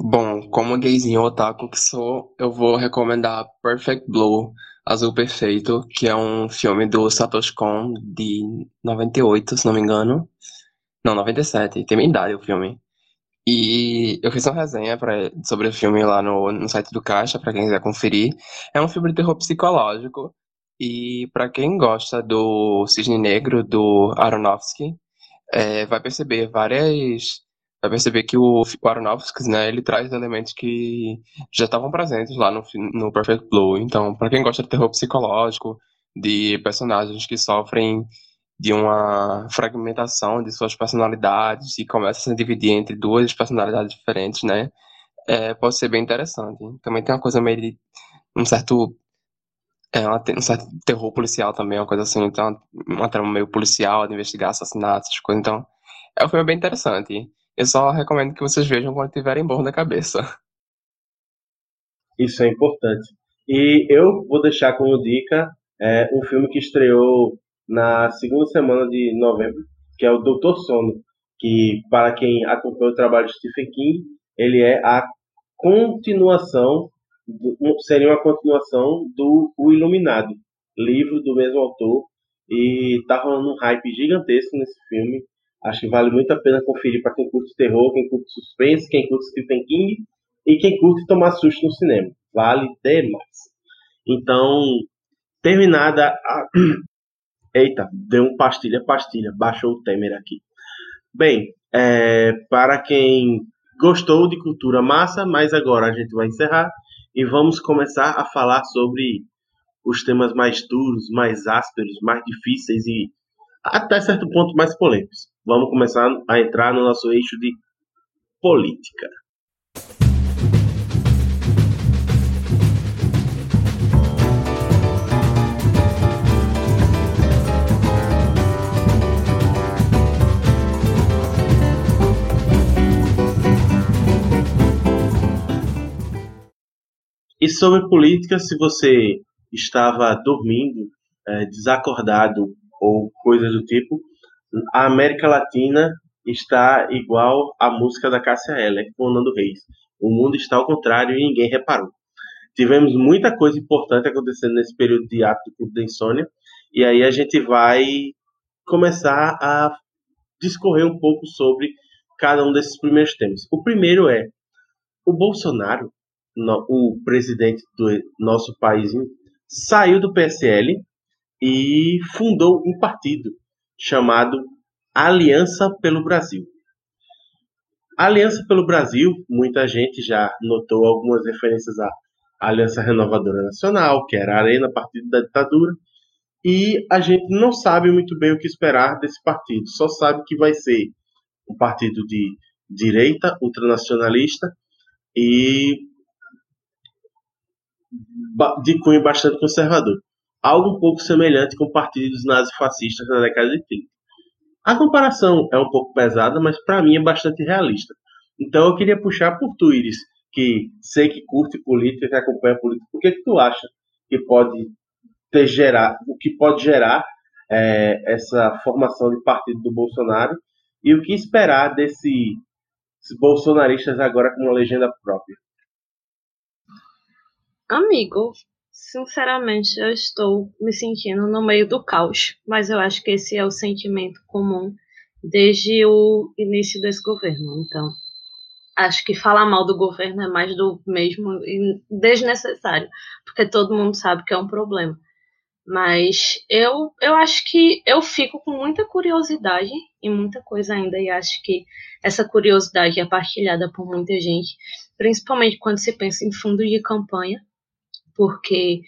Bom, como gayzinho otaku que sou, eu vou recomendar Perfect Blue, Azul Perfeito, que é um filme do Satoshi Kon de 98, se não me engano. Não, 97, tem minha idade o filme. E eu fiz uma resenha pra, sobre o filme lá no, no site do Caixa, para quem quiser conferir. É um filme de terror psicológico, e para quem gosta do Cisne Negro, do Aronofsky, é, vai perceber várias. Vai perceber que o, Aronofsky, né, ele traz elementos que já estavam presentes lá no, no Perfect Blue. Então, para quem gosta de terror psicológico, de personagens que sofrem de uma fragmentação de suas personalidades e começam a se dividir entre duas personalidades diferentes, né? É, pode ser bem interessante. Também tem uma coisa meio de um certo é, ela tem um certo terror policial também, uma coisa assim, então, uma trama meio policial, de investigar assassinatos, essas coisas. Então, é um filme bem interessante. Eu só recomendo que vocês vejam quando tiverem bom na cabeça. Isso é importante. E eu vou deixar como dica é, um filme que estreou na segunda semana de novembro, que é o Doutor Sono, que para quem acompanha o trabalho de Stephen King, ele é a continuação seria uma continuação do O Iluminado, livro do mesmo autor, e tá rolando um hype gigantesco nesse filme. Acho que vale muito a pena conferir para quem curte terror, quem curte suspense, quem curte Stephen King e quem curte tomar susto no cinema. Vale demais. Então, terminada a. Eita, deu um pastilha, pastilha, baixou o Temer aqui. Bem, é, para quem gostou de cultura massa, mas agora a gente vai encerrar e vamos começar a falar sobre os temas mais duros, mais ásperos, mais difíceis e até certo ponto mais polêmicos. Vamos começar a entrar no nosso eixo de política. E sobre política, se você estava dormindo, é, desacordado ou coisa do tipo, a América Latina está igual à música da Cássia Eller com Nando Reis. O mundo está ao contrário e ninguém reparou. Tivemos muita coisa importante acontecendo nesse período de ato do da Insônia, e aí a gente vai começar a discorrer um pouco sobre cada um desses primeiros temas. O primeiro é: o Bolsonaro o presidente do nosso país saiu do PSL e fundou um partido chamado Aliança pelo Brasil. Aliança pelo Brasil, muita gente já notou algumas referências à Aliança Renovadora Nacional, que era a Arena, partido da ditadura, e a gente não sabe muito bem o que esperar desse partido, só sabe que vai ser um partido de direita, ultranacionalista e de cunho bastante conservador, algo um pouco semelhante com partidos nazifascistas na década de 30. A comparação é um pouco pesada, mas para mim é bastante realista. Então eu queria puxar por tu, Iris. que sei que curte política, que acompanha política, o que, que tu acha que pode ter gerar, o que pode gerar é, essa formação de partido do Bolsonaro e o que esperar desses bolsonaristas agora com uma legenda própria? Amigo, sinceramente eu estou me sentindo no meio do caos, mas eu acho que esse é o sentimento comum desde o início desse governo. Então, acho que falar mal do governo é mais do mesmo e desnecessário, porque todo mundo sabe que é um problema. Mas eu, eu acho que eu fico com muita curiosidade e muita coisa ainda, e acho que essa curiosidade é partilhada por muita gente, principalmente quando se pensa em fundo de campanha, porque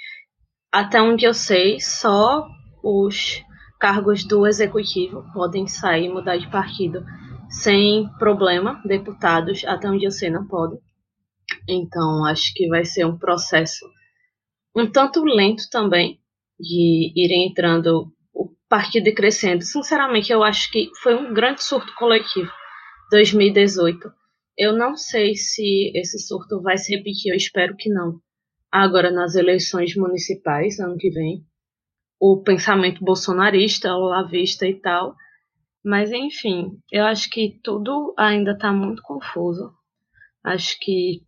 até onde eu sei, só os cargos do executivo podem sair e mudar de partido sem problema. Deputados, até onde eu sei, não podem. Então, acho que vai ser um processo um tanto lento também, de irem entrando o partido e crescendo. Sinceramente, eu acho que foi um grande surto coletivo 2018. Eu não sei se esse surto vai se repetir, eu espero que não. Agora nas eleições municipais, ano que vem, o pensamento bolsonarista, o lavista e tal. Mas enfim, eu acho que tudo ainda está muito confuso. Acho que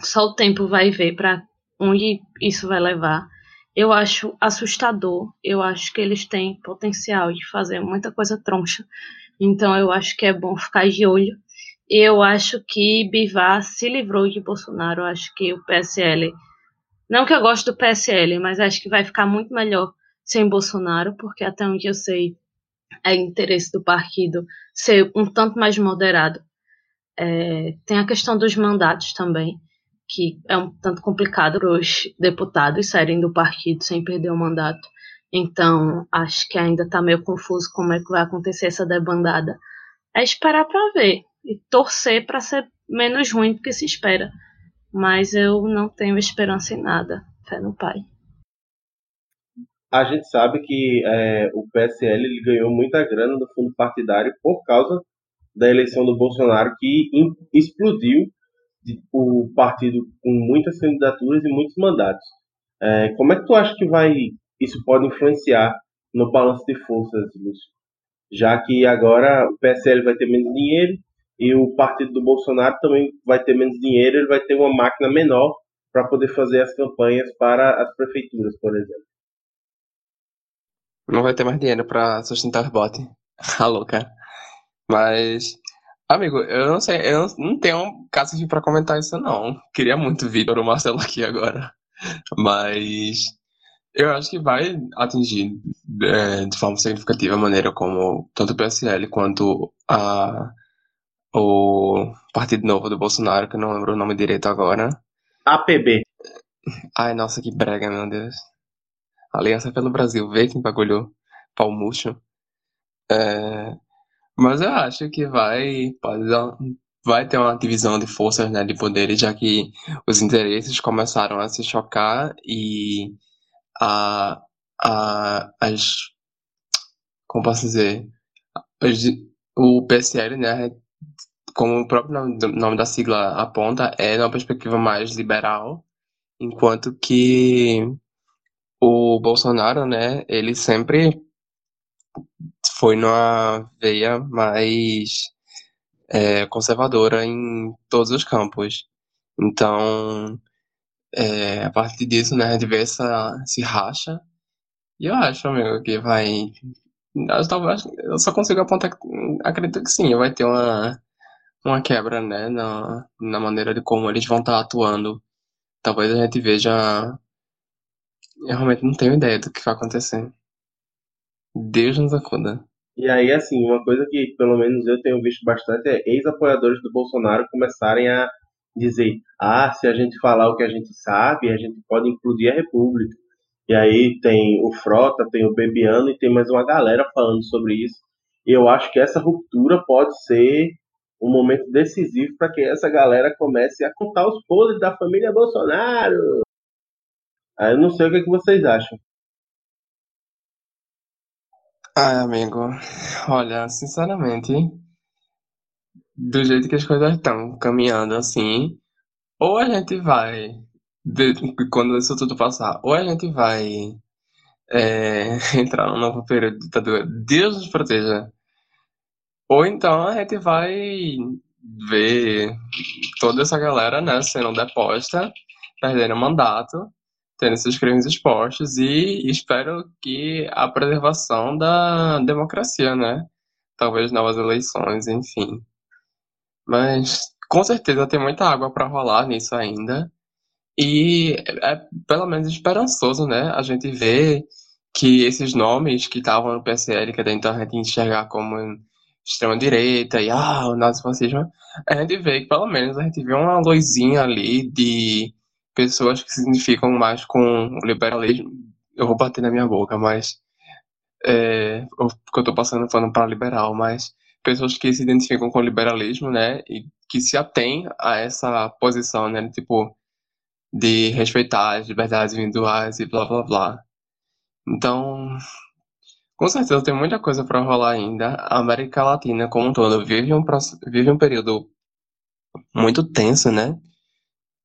só o tempo vai ver para onde isso vai levar eu acho assustador. Eu acho que eles têm potencial de fazer muita coisa troncha. Então eu acho que é bom ficar de olho. Eu acho que Bivar se livrou de Bolsonaro. Eu acho que o PSL. Não que eu goste do PSL, mas acho que vai ficar muito melhor sem Bolsonaro, porque até onde eu sei é interesse do partido ser um tanto mais moderado. É, tem a questão dos mandatos também que é um tanto complicado os deputados saírem do partido sem perder o mandato. Então, acho que ainda está meio confuso como é que vai acontecer essa debandada. É esperar para ver e torcer para ser menos ruim do que se espera. Mas eu não tenho esperança em nada. Fé no pai. A gente sabe que é, o PSL ele ganhou muita grana do fundo partidário por causa da eleição do Bolsonaro, que explodiu o partido com muitas candidaturas e muitos mandatos. É, como é que tu acha que vai isso pode influenciar no balanço de forças, Lúcio? Já que agora o PSL vai ter menos dinheiro e o partido do Bolsonaro também vai ter menos dinheiro, ele vai ter uma máquina menor para poder fazer as campanhas para as prefeituras, por exemplo. Não vai ter mais dinheiro para sustentar os bots. Alô, cara. Mas Amigo, eu não sei, eu não tenho caso pra comentar isso, não. Queria muito vir para o Marcelo aqui agora. Mas eu acho que vai atingir é, de forma significativa a maneira como tanto o PSL quanto a, o Partido Novo do Bolsonaro, que eu não lembro o nome direito agora. APB. Ai, nossa, que brega, meu Deus. Aliança pelo Brasil, vê que bagulho pau murcho. É, mas eu acho que vai, pode dar, vai ter uma divisão de forças, né, de poderes, já que os interesses começaram a se chocar e a, a, as, como posso dizer, o PSL, né, como o próprio nome, nome da sigla aponta, é uma perspectiva mais liberal, enquanto que o Bolsonaro, né, ele sempre foi numa veia mais é, conservadora em todos os campos. Então, é, a partir disso, né, a gente vê essa, se racha. E eu acho, amigo, que vai. Eu, talvez, eu só consigo apontar. Acredito que sim, vai ter uma, uma quebra, né, na, na maneira de como eles vão estar atuando. Talvez a gente veja. Eu realmente não tenho ideia do que vai acontecer. Deus nos acuda. E aí, assim, uma coisa que pelo menos eu tenho visto bastante é ex-apoiadores do Bolsonaro começarem a dizer: ah, se a gente falar o que a gente sabe, a gente pode implodir a República. E aí tem o Frota, tem o Bebiano e tem mais uma galera falando sobre isso. E eu acho que essa ruptura pode ser um momento decisivo para que essa galera comece a contar os podres da família Bolsonaro. Aí eu não sei o que, é que vocês acham. Ai, amigo, olha, sinceramente, do jeito que as coisas estão caminhando assim, ou a gente vai, de- quando isso tudo passar, ou a gente vai é, entrar num novo período de ditadura, Deus nos proteja, ou então a gente vai ver toda essa galera, né, sendo deposta, perdendo o mandato, tendo seus crimes expostos e espero que a preservação da democracia, né? Talvez novas eleições, enfim. Mas com certeza tem muita água para rolar nisso ainda. E é pelo menos esperançoso, né? A gente vê que esses nomes que estavam no PSL, que até então a gente enxergar como extrema-direita e ah, o nazifascismo, a gente vê que pelo menos a gente vê uma luzinha ali de pessoas que se identificam mais com o liberalismo. Eu vou bater na minha boca, mas. É, porque eu tô passando falando para liberal, mas pessoas que se identificam com o liberalismo, né, e que se atêm a essa posição, né, tipo, de respeitar as liberdades individuais e blá blá blá. Então, com certeza tem muita coisa para rolar ainda. A América Latina, como um todo, vive um, vive um período muito tenso, né?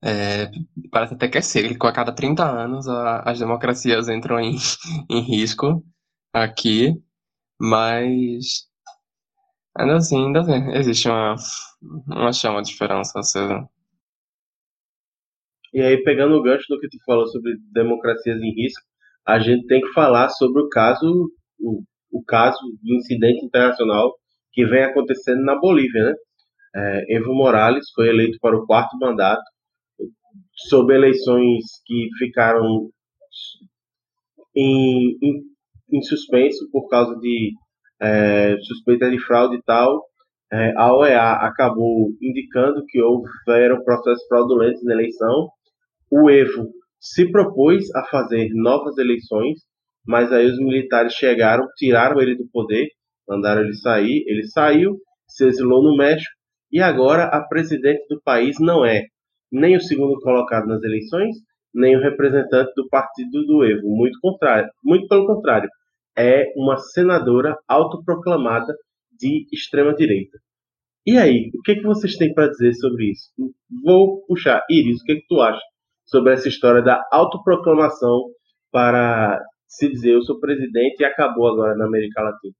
É, parece até que é cíclico. A cada 30 anos a, as democracias entram em, em risco aqui, mas ainda assim, ainda assim, existe uma, uma chama de esperança. E aí, pegando o gancho do que tu falou sobre democracias em risco, a gente tem que falar sobre o caso, o, o caso do incidente internacional que vem acontecendo na Bolívia, né? É, Evo Morales foi eleito para o quarto mandato sob eleições que ficaram em, em, em suspenso por causa de é, suspeita de fraude e tal. É, a OEA acabou indicando que houveram processos fraudulentos na eleição. O Evo se propôs a fazer novas eleições, mas aí os militares chegaram, tiraram ele do poder, mandaram ele sair. Ele saiu, se exilou no México e agora a presidente do país não é nem o segundo colocado nas eleições, nem o representante do partido do Evo. Muito contrário, muito pelo contrário, é uma senadora autoproclamada de extrema direita. E aí, o que, que vocês têm para dizer sobre isso? Vou puxar. Iris, o que, que tu acha sobre essa história da autoproclamação para se dizer eu sou presidente e acabou agora na América Latina?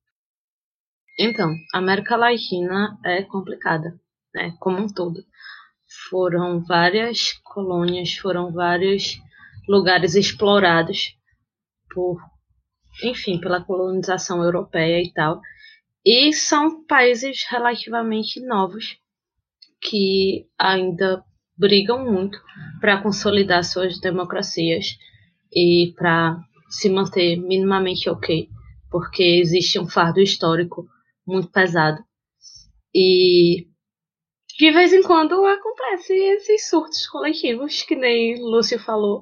Então, a América Latina é complicada, né, como um todo foram várias colônias, foram vários lugares explorados por, enfim, pela colonização europeia e tal. E são países relativamente novos que ainda brigam muito para consolidar suas democracias e para se manter minimamente ok, porque existe um fardo histórico muito pesado. E de vez em quando acontece esses surtos coletivos, que nem Lúcio falou,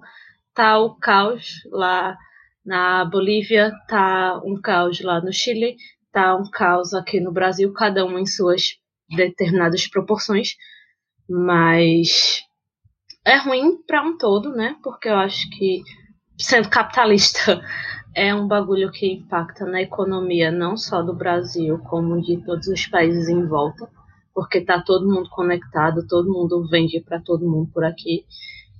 tá o caos lá na Bolívia, tá um caos lá no Chile, tá um caos aqui no Brasil, cada um em suas determinadas proporções, mas é ruim para um todo, né? Porque eu acho que sendo capitalista é um bagulho que impacta na economia não só do Brasil, como de todos os países em volta porque está todo mundo conectado, todo mundo vende para todo mundo por aqui.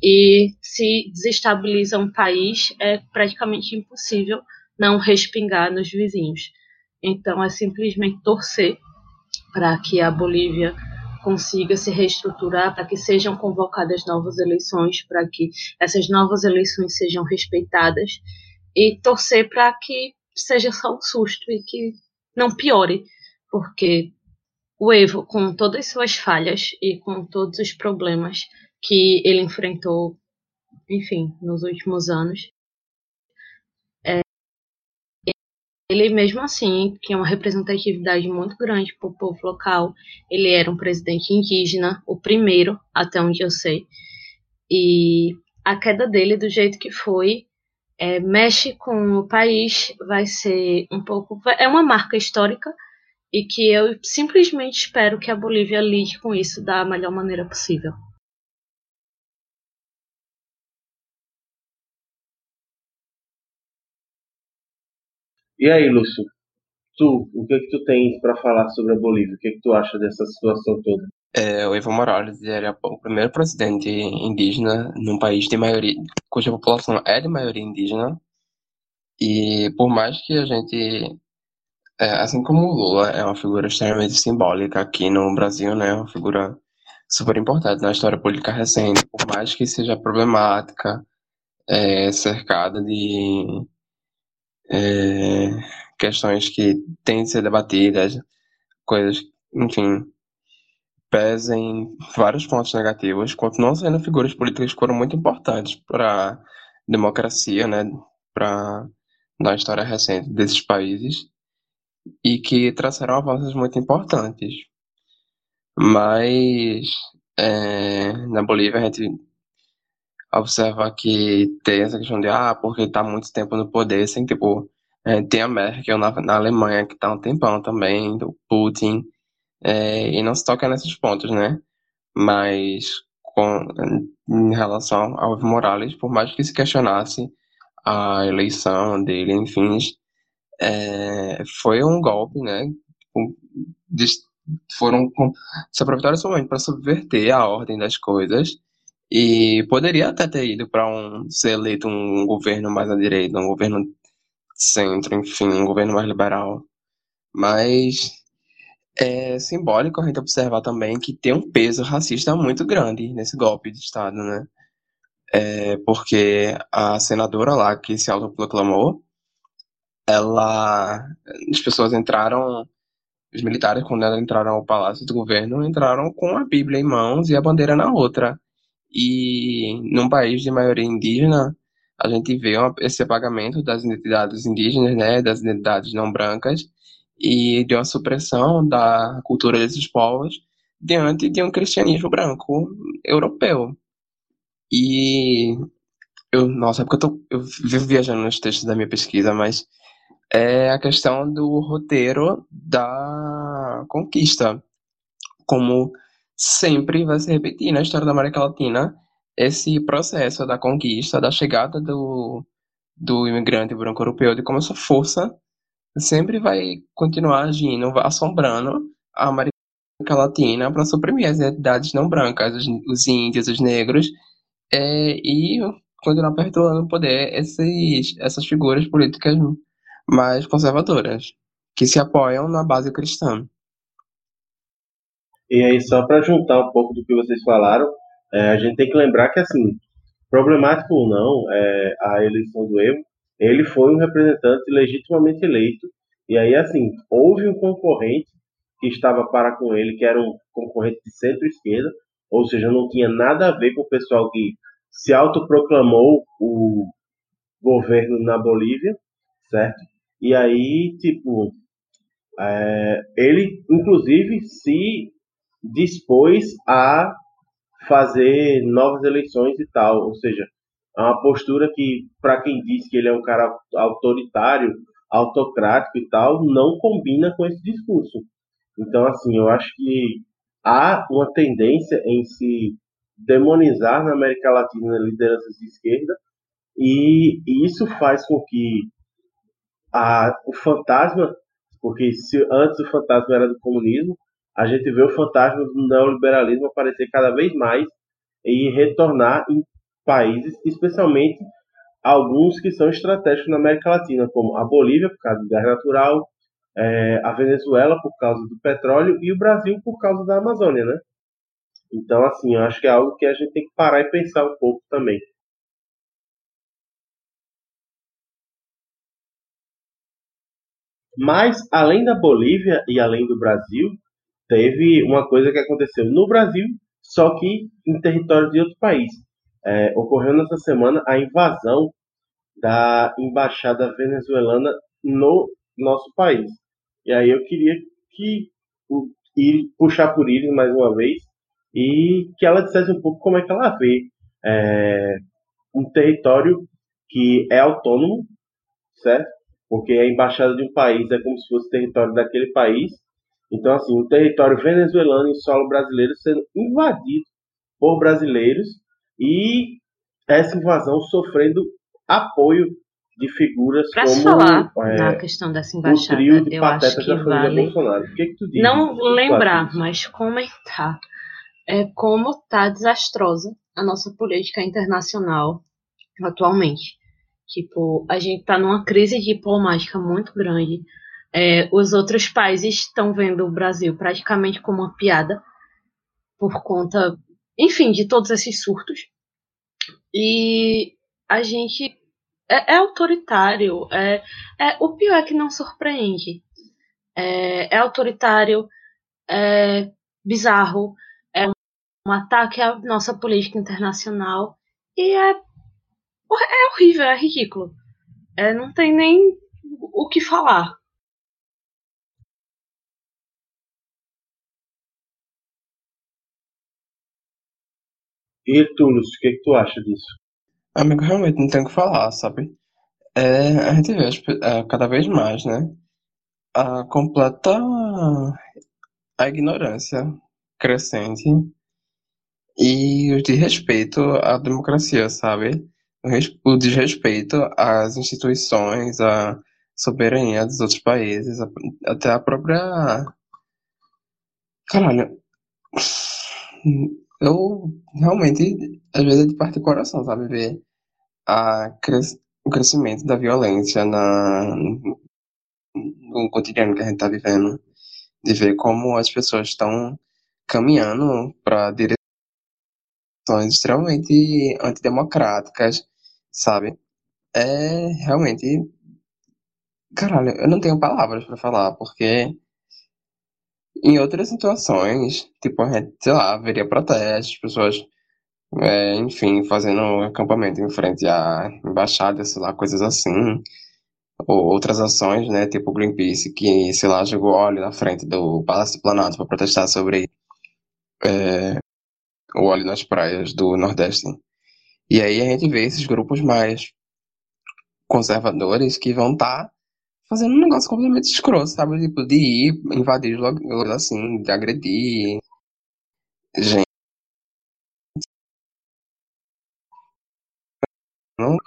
E se desestabiliza um país, é praticamente impossível não respingar nos vizinhos. Então é simplesmente torcer para que a Bolívia consiga se reestruturar, para que sejam convocadas novas eleições, para que essas novas eleições sejam respeitadas e torcer para que seja só um susto e que não piore, porque o Evo, com todas as suas falhas e com todos os problemas que ele enfrentou, enfim, nos últimos anos, é, ele mesmo assim tinha uma representatividade muito grande para o povo local. Ele era um presidente indígena, o primeiro, até onde eu sei. E a queda dele, do jeito que foi, é, mexe com o país, vai ser um pouco. É uma marca histórica e que eu simplesmente espero que a Bolívia lide com isso da melhor maneira possível. E aí, Lúcio? Tu, o que é que tu tens para falar sobre a Bolívia? O que é que tu acha dessa situação toda? É, o Evo Morales era o primeiro presidente indígena num país de maioria, cuja população é de maioria indígena. E por mais que a gente, é, assim como o Lula é uma figura extremamente simbólica aqui no Brasil, né, uma figura super importante na história política recente, por mais que seja problemática, é, cercada de é, questões que têm de ser debatidas, coisas, enfim, pesem vários pontos negativos, continuam sendo figuras políticas que foram muito importantes para a democracia, né, para na história recente desses países e que trouxeram avanços muito importantes. Mas é, na Bolívia a gente observa que tem essa questão de ah, porque está muito tempo no poder, assim, tipo, é, tem a Merkel na, na Alemanha que está um tempão também, do Putin, é, e não se toca nesses pontos, né? Mas com, em relação ao Evo Morales, por mais que se questionasse a eleição dele, enfim, é, foi um golpe, né? De, foram se aproveitaram desse momento para subverter a ordem das coisas e poderia até ter ido para um ser eleito um governo mais à direita, um governo centro, enfim, um governo mais liberal. Mas é simbólico a gente observar também que tem um peso racista muito grande nesse golpe de Estado, né? É porque a senadora lá que se autoproclamou, ela. As pessoas entraram. Os militares, quando entraram ao palácio do governo, entraram com a Bíblia em mãos e a bandeira na outra. E num país de maioria indígena, a gente vê esse apagamento das identidades indígenas, né, das identidades não brancas, e de uma supressão da cultura desses povos diante de um cristianismo branco europeu. E eu, nossa, é porque eu, tô, eu vivo viajando nos textos da minha pesquisa, mas é a questão do roteiro da conquista. Como sempre vai se repetir na história da América Latina, esse processo da conquista, da chegada do, do imigrante branco europeu, de como essa força sempre vai continuar agindo, assombrando a América Latina para suprimir as identidades não brancas, os, os índios, os negros, é, e continuar perpetuando o poder esses, essas figuras políticas mais conservadoras, que se apoiam na base cristã. E aí, só para juntar um pouco do que vocês falaram, é, a gente tem que lembrar que, assim, problemático ou não, é, a eleição do Evo, ele foi um representante legitimamente eleito. E aí, assim, houve um concorrente que estava para com ele, que era um concorrente de centro-esquerda, ou seja, não tinha nada a ver com o pessoal que se autoproclamou o governo na Bolívia, certo? E aí, tipo, é, ele inclusive se dispôs a fazer novas eleições e tal, ou seja, é uma postura que, para quem diz que ele é um cara autoritário, autocrático e tal, não combina com esse discurso. Então, assim, eu acho que há uma tendência em se demonizar na América Latina lideranças de esquerda, e, isso faz com que a, o fantasma, porque se antes o fantasma era do comunismo, a gente vê o fantasma do neoliberalismo aparecer cada vez mais e retornar em países, especialmente alguns que são estratégicos na América Latina, como a Bolívia, por causa do gás natural, é, a Venezuela, por causa do petróleo, e o Brasil, por causa da Amazônia, né? Então, assim, eu acho que é algo que a gente tem que parar e pensar um pouco também. Mas, além da Bolívia e além do Brasil, teve uma coisa que aconteceu no Brasil, só que em território de outro país é, ocorreu nessa semana a invasão da embaixada venezuelana no nosso país. E aí eu queria que ir puxar por Iris mais uma vez e que ela dissesse um pouco como é que ela vê é, um território que é autônomo, certo? Porque a embaixada de um país é como se fosse território daquele país. Então, assim, o território venezuelano em solo brasileiro sendo invadido por brasileiros e essa invasão sofrendo apoio de figuras pra como falar é, na questão dessa embaixada, o trio de eu patetas acho que vale que, que tu diz? não lembrar, mas comentar é como está desastrosa a nossa política internacional atualmente. Tipo, a gente está numa crise diplomática muito grande. É, os outros países estão vendo o Brasil praticamente como uma piada por conta, enfim, de todos esses surtos. E a gente é, é autoritário. É, é, o pior é que não surpreende. É, é autoritário, é bizarro, é um, um ataque à nossa política internacional e é, é horrível, é ridículo. É, não tem nem o que falar. E tu, Lúcio, o que, que tu acha disso? Amigo, realmente não tem o que falar, sabe? É, a gente vê é, cada vez mais, né? A completa a ignorância crescente e o desrespeito à democracia, sabe? O desrespeito às instituições, à soberania dos outros países, até a própria. Caralho. Eu realmente, às vezes, é de parte do coração, sabe? Ver a cres... o crescimento da violência na... no cotidiano que a gente está vivendo. De ver como as pessoas estão caminhando para direções extremamente antidemocráticas, sabe? É realmente. Caralho, eu não tenho palavras para falar, porque em outras situações, tipo, a gente, sei lá, haveria protestos, pessoas, é, enfim, fazendo acampamento em frente à embaixada, sei lá, coisas assim. Ou outras ações, né, tipo Greenpeace, que, sei lá, jogou óleo na frente do Palácio Planalto para protestar sobre é, o óleo nas praias do Nordeste. E aí a gente vê esses grupos mais conservadores que vão estar tá fazendo um negócio completamente escroto, sabe? Tipo, de ir, invadir logo assim, de agredir gente. Não...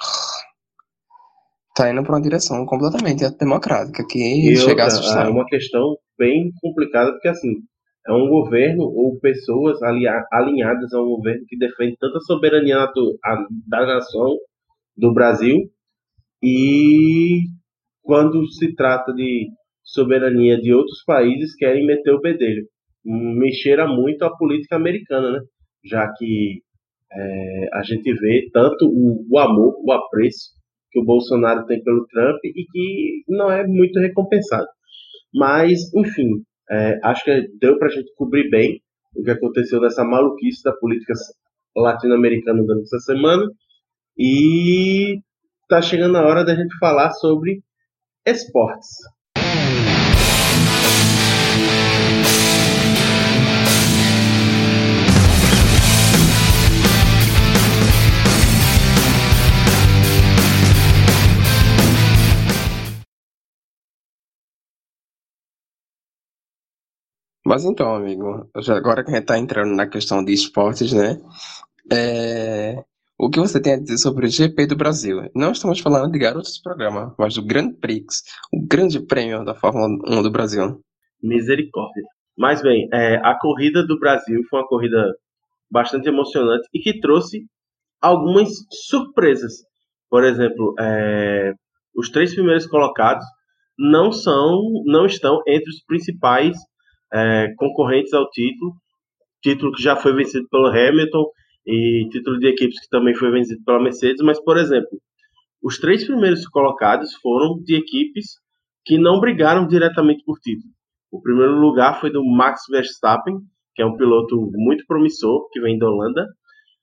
Tá indo pra uma direção completamente democrática, que e chega outra, a assustar. É uma questão bem complicada, porque assim, é um governo ou pessoas alinhadas a um governo que defende tanta soberania da nação, do Brasil, e quando se trata de soberania de outros países, querem meter o bedelho. Mexeram muito a política americana, né? Já que é, a gente vê tanto o, o, amor, o apreço que o Bolsonaro tem pelo Trump e que não é muito recompensado. Mas, enfim, é, acho que deu para a gente cobrir bem o que aconteceu nessa maluquice da política latino-americana durante essa semana. E está chegando a hora da gente falar sobre Esportes Mas então, amigo, agora que a gente tá entrando na questão de esportes, né? É... O que você tem a dizer sobre o GP do Brasil? Não estamos falando de garotos de programa, mas do Grand Prix, o grande prêmio da Fórmula 1 do Brasil. Misericórdia. Mas bem, é, a corrida do Brasil foi uma corrida bastante emocionante e que trouxe algumas surpresas. Por exemplo, é, os três primeiros colocados não são, não estão entre os principais é, concorrentes ao título, título que já foi vencido pelo Hamilton e título de equipes que também foi vencido pela Mercedes, mas, por exemplo, os três primeiros colocados foram de equipes que não brigaram diretamente por título. O primeiro lugar foi do Max Verstappen, que é um piloto muito promissor, que vem da Holanda.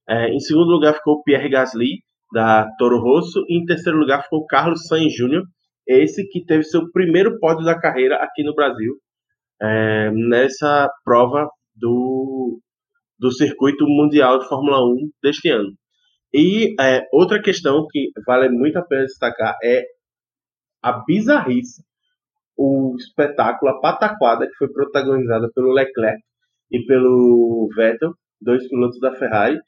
É, em segundo lugar ficou o Pierre Gasly, da Toro Rosso. E em terceiro lugar ficou o Carlos Sainz Jr., esse que teve seu primeiro pódio da carreira aqui no Brasil, é, nessa prova do do circuito mundial de Fórmula 1 deste ano. E é, outra questão que vale muito a pena destacar é a bizarrice, o espetáculo, a pataquada que foi protagonizada pelo Leclerc e pelo Vettel, dois pilotos da Ferrari.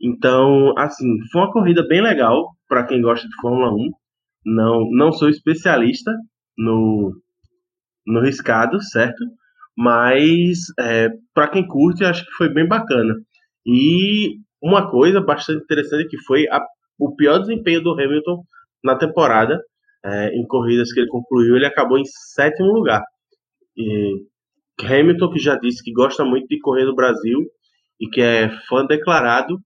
Então, assim, foi uma corrida bem legal para quem gosta de Fórmula 1. Não, não sou especialista no, no riscado, certo? Mas é, para quem curte, acho que foi bem bacana. E uma coisa bastante interessante que foi a, o pior desempenho do Hamilton na temporada, é, em corridas que ele concluiu, ele acabou em sétimo lugar. E Hamilton, que já disse que gosta muito de correr no Brasil e que é fã declarado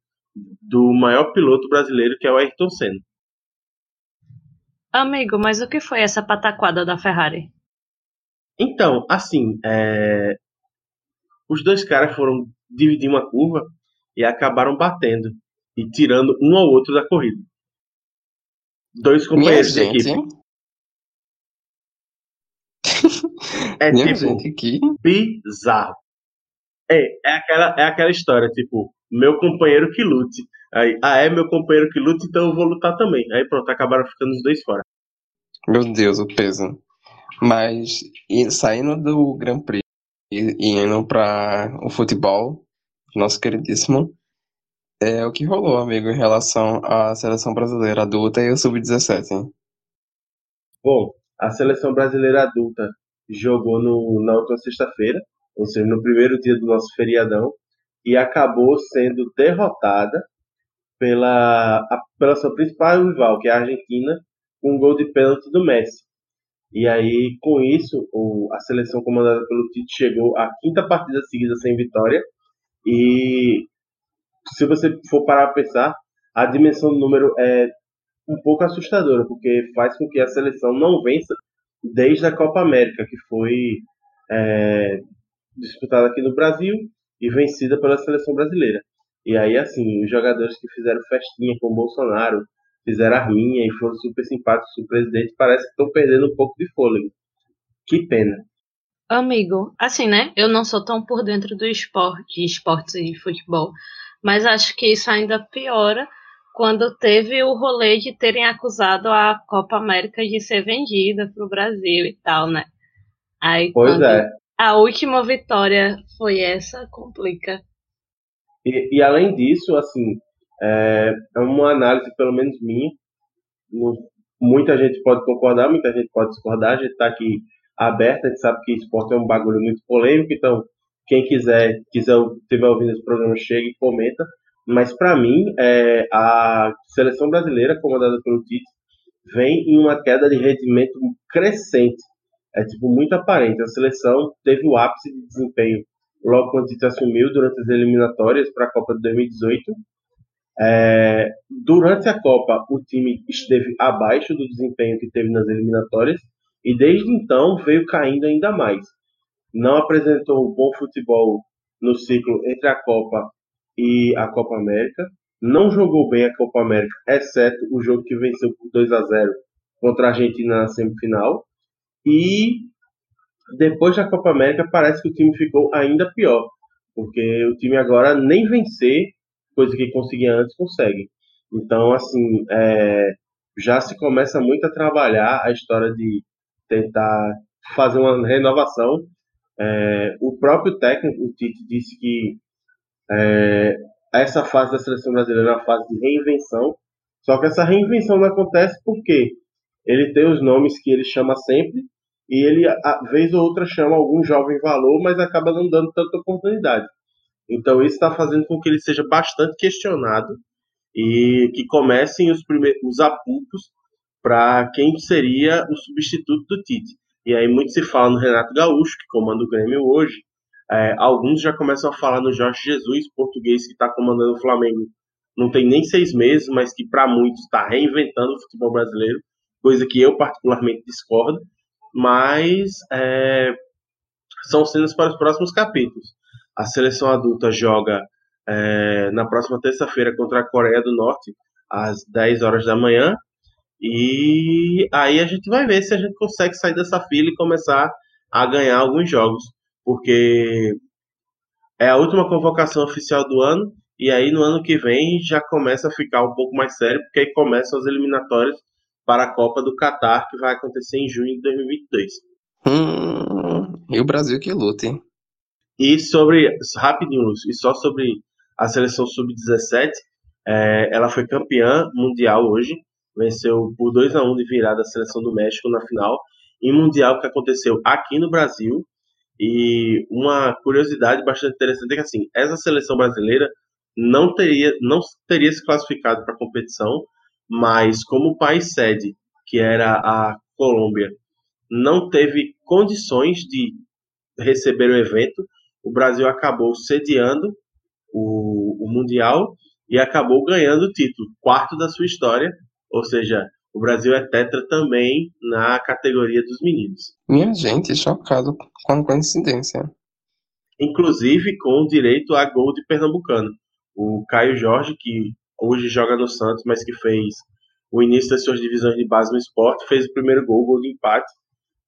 do maior piloto brasileiro, que é o Ayrton Senna. Amigo, mas o que foi essa pataquada da Ferrari? Então, assim, é... os dois caras foram dividir uma curva e acabaram batendo e tirando um ao outro da corrida. Dois companheiros de equipe. É Minha tipo gente, bizarro. É, é aquela, é aquela história, tipo, meu companheiro que lute. Aí, ah, é meu companheiro que lute, então eu vou lutar também. Aí pronto, acabaram ficando os dois fora. Meu Deus, o peso. Mas saindo do Grand Prix e, e indo para o futebol, nosso queridíssimo, é o que rolou, amigo, em relação à seleção brasileira adulta e o sub-17. Bom, a seleção brasileira adulta jogou no, na outra sexta-feira, ou seja, no primeiro dia do nosso feriadão, e acabou sendo derrotada pela, pela sua principal rival, que é a Argentina, com um gol de pênalti do Messi. E aí, com isso, o, a seleção comandada pelo Tite chegou à quinta partida seguida sem vitória. E se você for parar para pensar, a dimensão do número é um pouco assustadora, porque faz com que a seleção não vença desde a Copa América, que foi é, disputada aqui no Brasil e vencida pela seleção brasileira. E aí, assim, os jogadores que fizeram festinha com o Bolsonaro, fizeram arminha e foram super simpáticos com o presidente, parece que estão perdendo um pouco de fôlego. Que pena. Amigo, assim, né? Eu não sou tão por dentro do esporte, de esportes e de futebol, mas acho que isso ainda piora quando teve o rolê de terem acusado a Copa América de ser vendida para o Brasil e tal, né? Aí, pois é. A última vitória foi essa, complica. E, e além disso, assim, é uma análise, pelo menos minha. muita gente pode concordar, muita gente pode discordar. A gente está aqui aberta, a gente sabe que esporte é um bagulho muito polêmico, então quem quiser, quiser estiver ouvindo esse programa, chega e comenta. Mas para mim, é, a seleção brasileira, comandada pelo Tite, vem em uma queda de rendimento crescente. É tipo muito aparente. A seleção teve o ápice de desempenho logo quando o Tite assumiu durante as eliminatórias para a Copa de 2018 é, durante a Copa, o time esteve abaixo do desempenho que teve nas eliminatórias e desde então veio caindo ainda mais. Não apresentou um bom futebol no ciclo entre a Copa e a Copa América. Não jogou bem a Copa América, exceto o jogo que venceu por 2 a 0 contra a Argentina na semifinal. E depois da Copa América parece que o time ficou ainda pior, porque o time agora nem vencer coisa que conseguia antes, consegue. Então, assim, é, já se começa muito a trabalhar a história de tentar fazer uma renovação. É, o próprio técnico, o Tite, disse que é, essa fase da seleção brasileira é uma fase de reinvenção. Só que essa reinvenção não acontece porque ele tem os nomes que ele chama sempre e ele, a vez ou outra, chama algum jovem valor, mas acaba não dando tanta oportunidade. Então isso está fazendo com que ele seja bastante questionado e que comecem os primeiros os apuros para quem seria o substituto do Tite. E aí muito se fala no Renato Gaúcho, que comanda o Grêmio hoje. É, alguns já começam a falar no Jorge Jesus, português que está comandando o Flamengo. Não tem nem seis meses, mas que para muitos está reinventando o futebol brasileiro, coisa que eu particularmente discordo. Mas é, são cenas para os próximos capítulos. A seleção adulta joga é, na próxima terça-feira contra a Coreia do Norte, às 10 horas da manhã. E aí a gente vai ver se a gente consegue sair dessa fila e começar a ganhar alguns jogos, porque é a última convocação oficial do ano. E aí no ano que vem já começa a ficar um pouco mais sério, porque aí começam as eliminatórias para a Copa do Catar, que vai acontecer em junho de 2022. Hum, e o Brasil que luta, hein? E sobre, rapidinho, Lúcio, e só sobre a seleção sub-17, é, ela foi campeã mundial hoje, venceu por 2 a 1 de virada a seleção do México na final, em mundial que aconteceu aqui no Brasil, E uma curiosidade bastante interessante é que assim, essa seleção brasileira não teria, não teria se classificado para a competição, mas como o país sede, que era a Colômbia, não teve condições de receber o evento, o Brasil acabou sediando o, o Mundial e acabou ganhando o título, quarto da sua história, ou seja, o Brasil é tetra também na categoria dos meninos. Minha gente, chocado com a coincidência. Inclusive com o direito a gol de pernambucano. O Caio Jorge, que hoje joga no Santos, mas que fez o início das suas divisões de base no esporte, fez o primeiro gol, gol de empate,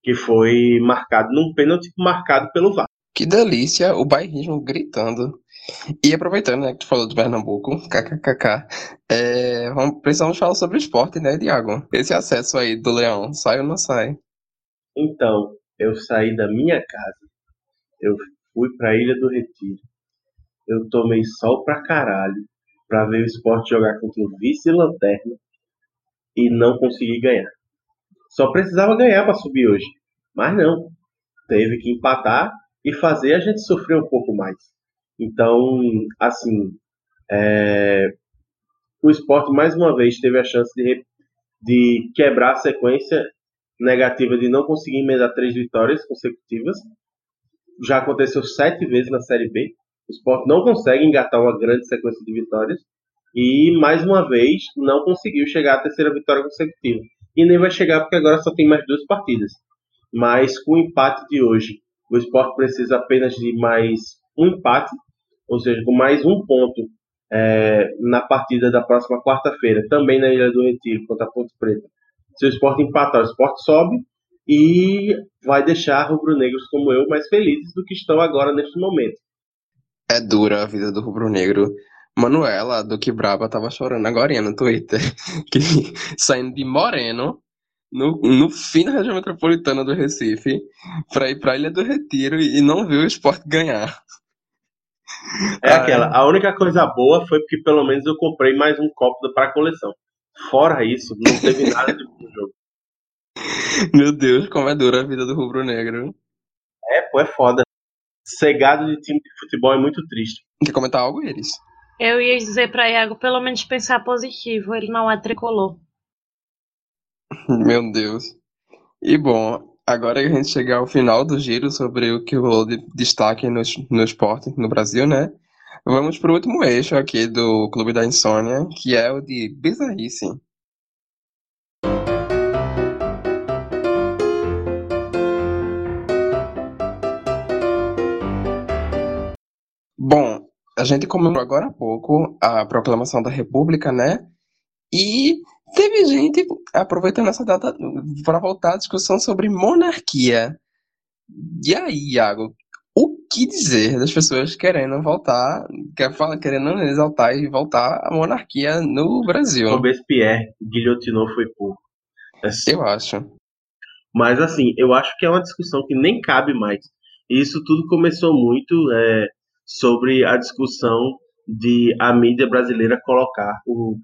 que foi marcado num pênalti marcado pelo VAR. Que delícia, o bairrismo gritando. E aproveitando, né, que tu falou do Pernambuco, kkkk, é, vamos, precisamos falar sobre esporte, né, Diago? Esse acesso aí do Leão, sai ou não sai? Então, eu saí da minha casa, eu fui pra Ilha do Retiro, eu tomei sol pra caralho pra ver o esporte jogar contra o vice-lanterna e não consegui ganhar. Só precisava ganhar para subir hoje, mas não. Teve que empatar e fazer a gente sofrer um pouco mais. Então, assim, é, o esporte mais uma vez teve a chance de, de quebrar a sequência negativa de não conseguir emendar três vitórias consecutivas. Já aconteceu sete vezes na Série B. O esporte não consegue engatar uma grande sequência de vitórias. E, mais uma vez, não conseguiu chegar à terceira vitória consecutiva. E nem vai chegar porque agora só tem mais duas partidas. Mas com o empate de hoje, o esporte precisa apenas de mais um empate ou seja, com mais um ponto é, na partida da próxima quarta-feira, também na Ilha do Retiro, contra a Ponte Preta. Se o esporte empatar, o esporte sobe e vai deixar rubro-negros como eu mais felizes do que estão agora neste momento. É dura a vida do rubro-negro. Manuela, do que Braba, tava chorando agora no Twitter, que saindo de Moreno, no, no fim da região metropolitana do Recife, para ir para a Ilha do Retiro e não viu o esporte ganhar. É ah, aquela. A única coisa boa foi porque pelo menos eu comprei mais um copo para a coleção. Fora isso, não teve nada de bom jogo. Meu Deus, como é dura a vida do rubro-negro. É, pô, é foda. Cegado de time de futebol é muito triste. Quer comentar algo, eles? Eu ia dizer pra Iago pelo menos pensar positivo, ele não é tricolor. Meu Deus. E bom, Agora que a gente chegar ao final do giro sobre o que rolou de destaque no, no esporte no Brasil, né? Vamos para o último eixo aqui do Clube da Insônia, que é o de bizarrice. Bom, a gente comemorou agora há pouco a proclamação da República, né? E Teve gente aproveitando essa data para voltar à discussão sobre monarquia. E aí, Iago, o que dizer das pessoas querendo voltar, querendo exaltar e voltar a monarquia no Brasil? Robespierre guilhotinou foi pouco. É eu acho. Mas assim, eu acho que é uma discussão que nem cabe mais. E isso tudo começou muito é, sobre a discussão de a mídia brasileira colocar o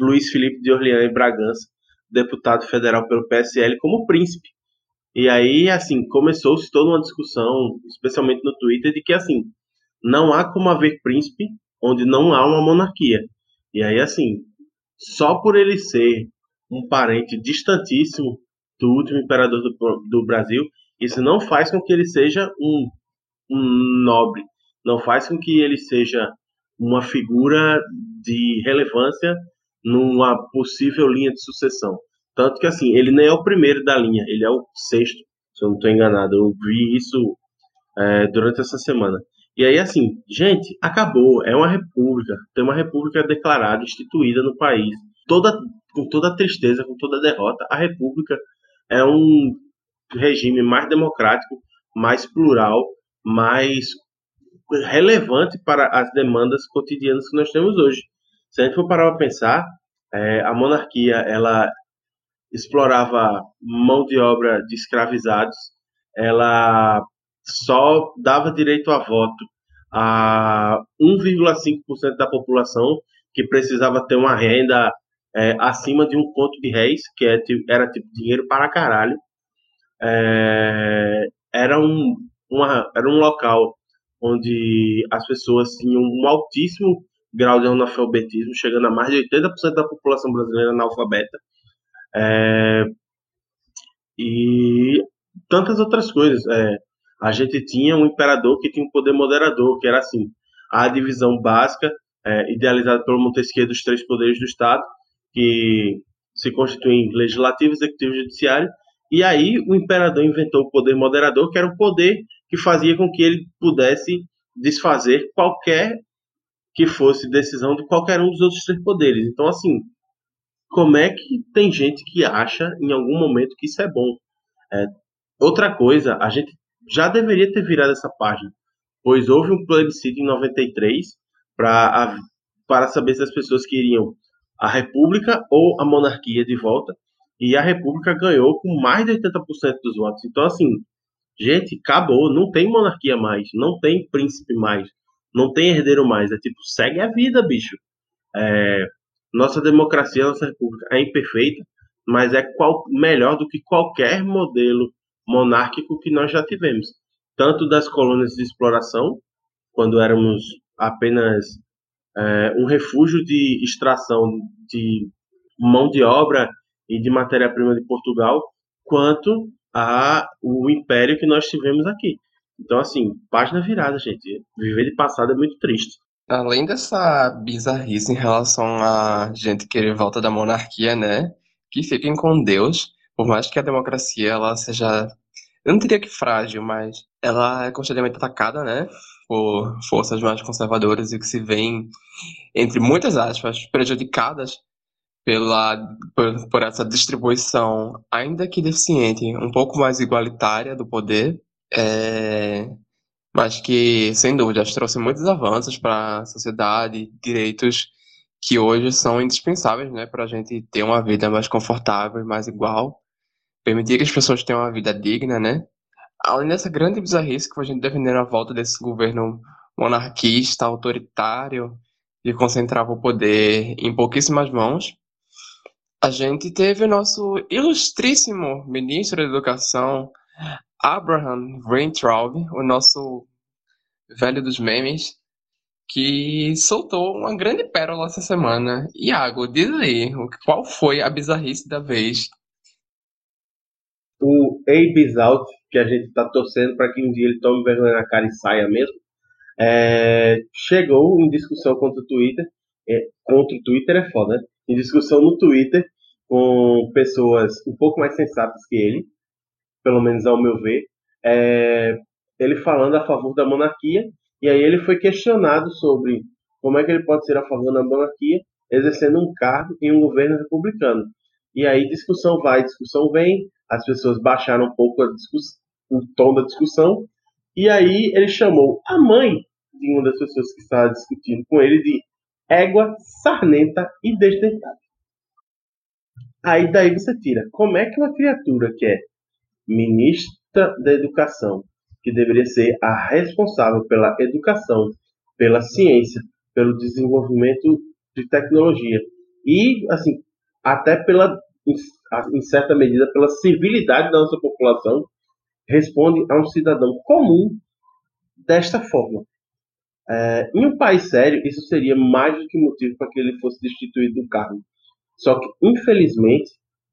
Luiz Felipe de Orleans e Bragança, deputado federal pelo PSL, como príncipe. E aí, assim, começou-se toda uma discussão, especialmente no Twitter, de que, assim, não há como haver príncipe onde não há uma monarquia. E aí, assim, só por ele ser um parente distantíssimo do último imperador do, do Brasil, isso não faz com que ele seja um, um nobre, não faz com que ele seja uma figura de relevância numa possível linha de sucessão. Tanto que, assim, ele nem é o primeiro da linha, ele é o sexto, se eu não estou enganado. Eu vi isso é, durante essa semana. E aí, assim, gente, acabou. É uma república. Tem uma república declarada, instituída no país. Toda, com toda a tristeza, com toda a derrota, a república é um regime mais democrático, mais plural, mais relevante para as demandas cotidianas que nós temos hoje. Se a gente for parar para pensar, é, a monarquia ela explorava mão de obra de escravizados, ela só dava direito a voto a 1,5% da população que precisava ter uma renda é, acima de um conto de réis, que é, era tipo dinheiro para caralho. É, era um, uma, era um local onde as pessoas tinham um altíssimo grau de analfabetismo, chegando a mais de 80% da população brasileira analfabeta. É, e tantas outras coisas. É, a gente tinha um imperador que tinha um poder moderador, que era assim, a divisão básica, é, idealizada pelo Montesquieu dos três poderes do Estado, que se constituem legislativo, executivo e judiciário, e aí o imperador inventou o poder moderador, que era o poder que fazia com que ele pudesse desfazer qualquer que fosse decisão de qualquer um dos outros três poderes. Então, assim, como é que tem gente que acha em algum momento que isso é bom? É, outra coisa, a gente já deveria ter virado essa página, pois houve um plebiscito em 93 pra, para saber se as pessoas queriam a república ou a monarquia de volta, e a república ganhou com mais de 80% dos votos. Então, assim, gente, acabou, não tem monarquia mais, não tem príncipe mais, não tem herdeiro mais, é tipo, segue a vida, bicho. É, nossa democracia, nossa república é imperfeita, mas é qual, melhor do que qualquer modelo monárquico que nós já tivemos, tanto das colônias de exploração, quando éramos apenas é, um refúgio de extração de mão de obra e de matéria-prima de Portugal, quanto a o império que nós tivemos aqui. Então, assim, página virada, gente. Viver de passado é muito triste. Além dessa bizarrice em relação a gente querer volta da monarquia, né? Que fiquem com Deus, por mais que a democracia ela seja, eu não diria que frágil, mas ela é constantemente atacada, né? Por forças mais conservadoras e que se veem, entre muitas aspas, prejudicadas pela, por, por essa distribuição, ainda que deficiente, um pouco mais igualitária do poder, é, mas que, sem dúvida, trouxe muitos avanços para a sociedade, direitos que hoje são indispensáveis né, para a gente ter uma vida mais confortável mais igual, permitir que as pessoas tenham uma vida digna, né? Além dessa grande bizarrice que a gente defendendo a volta desse governo monarquista, autoritário, que concentrava o poder em pouquíssimas mãos, a gente teve o nosso ilustríssimo ministro da Educação, Abraham Weintraub, o nosso velho dos memes, que soltou uma grande pérola essa semana. Iago, diz aí, qual foi a bizarrice da vez? O Abe Out, que a gente está torcendo para que um dia ele tome vergonha na cara e saia mesmo, é, chegou em discussão contra o Twitter. É, contra o Twitter é foda, né? Em discussão no Twitter com pessoas um pouco mais sensatas que ele, pelo menos ao meu ver, é, ele falando a favor da monarquia, e aí ele foi questionado sobre como é que ele pode ser a favor da monarquia exercendo um cargo em um governo republicano. E aí discussão vai, discussão vem, as pessoas baixaram um pouco o tom da discussão, e aí ele chamou a mãe de uma das pessoas que estava discutindo com ele de égua, sarnenta e desdentada. Aí daí você tira. Como é que uma criatura que é ministra da educação, que deveria ser a responsável pela educação, pela ciência, pelo desenvolvimento de tecnologia e assim até pela em certa medida pela civilidade da nossa população responde a um cidadão comum desta forma. É, em um país sério, isso seria mais do que motivo para que ele fosse destituído do cargo. Só que, infelizmente,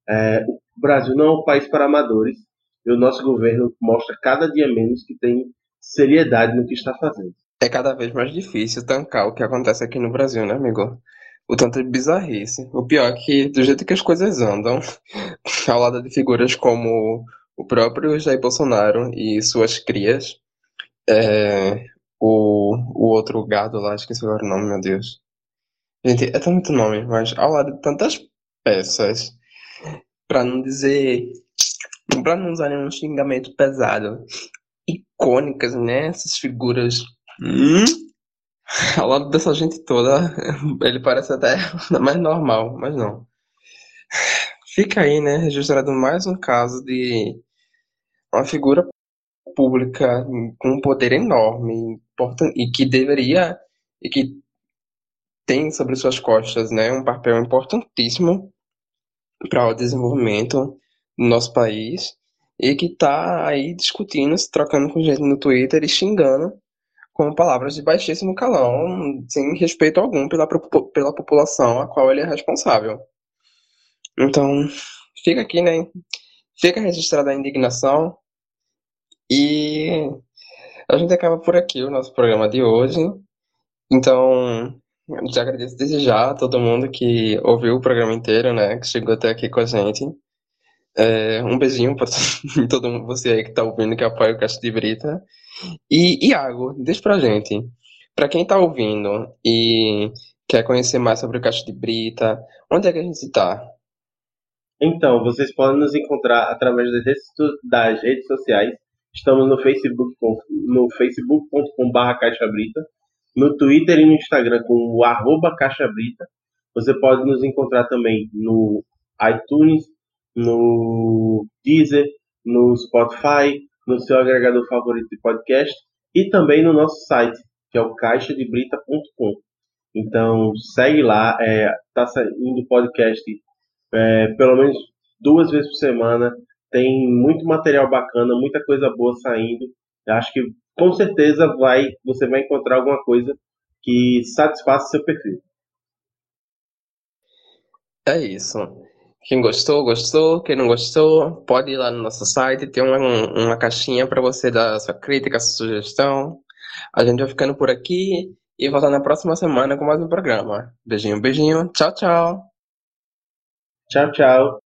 é, o Brasil não é um país para amadores e o nosso governo mostra cada dia menos que tem seriedade no que está fazendo. É cada vez mais difícil tancar o que acontece aqui no Brasil, né, amigo? O tanto de bizarrice. O pior é que, do jeito que as coisas andam, ao lado de figuras como o próprio Jair Bolsonaro e suas crias, é, o, o outro gado lá, esqueci agora o nome, meu Deus. Gente, é tanto nome, mas ao lado de tantas peças, para não dizer, para não usar nenhum xingamento pesado, icônicas, né? Essas figuras. Hum? Ao lado dessa gente toda, ele parece até mais normal, mas não. Fica aí, né, registrado mais um caso de uma figura pública com um poder enorme e que deveria e que tem sobre suas costas né, um papel importantíssimo para o desenvolvimento do nosso país e que tá aí discutindo, se trocando com gente no Twitter e xingando com palavras de baixíssimo calão, sem respeito algum pela, pela população a qual ele é responsável. Então, fica aqui, né? Fica registrada a indignação e a gente acaba por aqui o nosso programa de hoje. Então, já agradeço desde já a todo mundo que ouviu o programa inteiro, né? Que chegou até aqui com a gente. É, um beijinho para todo mundo, você aí que está ouvindo, que apoia o Caixa de Brita. E, Iago, deixa pra gente. Para quem está ouvindo e quer conhecer mais sobre o Caixa de Brita, onde é que a gente está? Então, vocês podem nos encontrar através das redes, das redes sociais. Estamos no Facebook, no facebook.com.br caixabrita, no Twitter e no Instagram com o arroba caixabrita. Você pode nos encontrar também no iTunes, no Deezer, no Spotify, no seu agregador favorito de podcast e também no nosso site, que é o caixadebrita.com. Então, segue lá, é, tá saindo podcast é, pelo menos duas vezes por semana. Tem muito material bacana, muita coisa boa saindo. Eu acho que com certeza vai, você vai encontrar alguma coisa que satisfaça seu perfil. É isso. Quem gostou, gostou. Quem não gostou, pode ir lá no nosso site, tem uma, uma caixinha para você dar sua crítica, sua sugestão. A gente vai ficando por aqui e voltar na próxima semana com mais um programa. Beijinho, beijinho. Tchau, tchau. Tchau, tchau.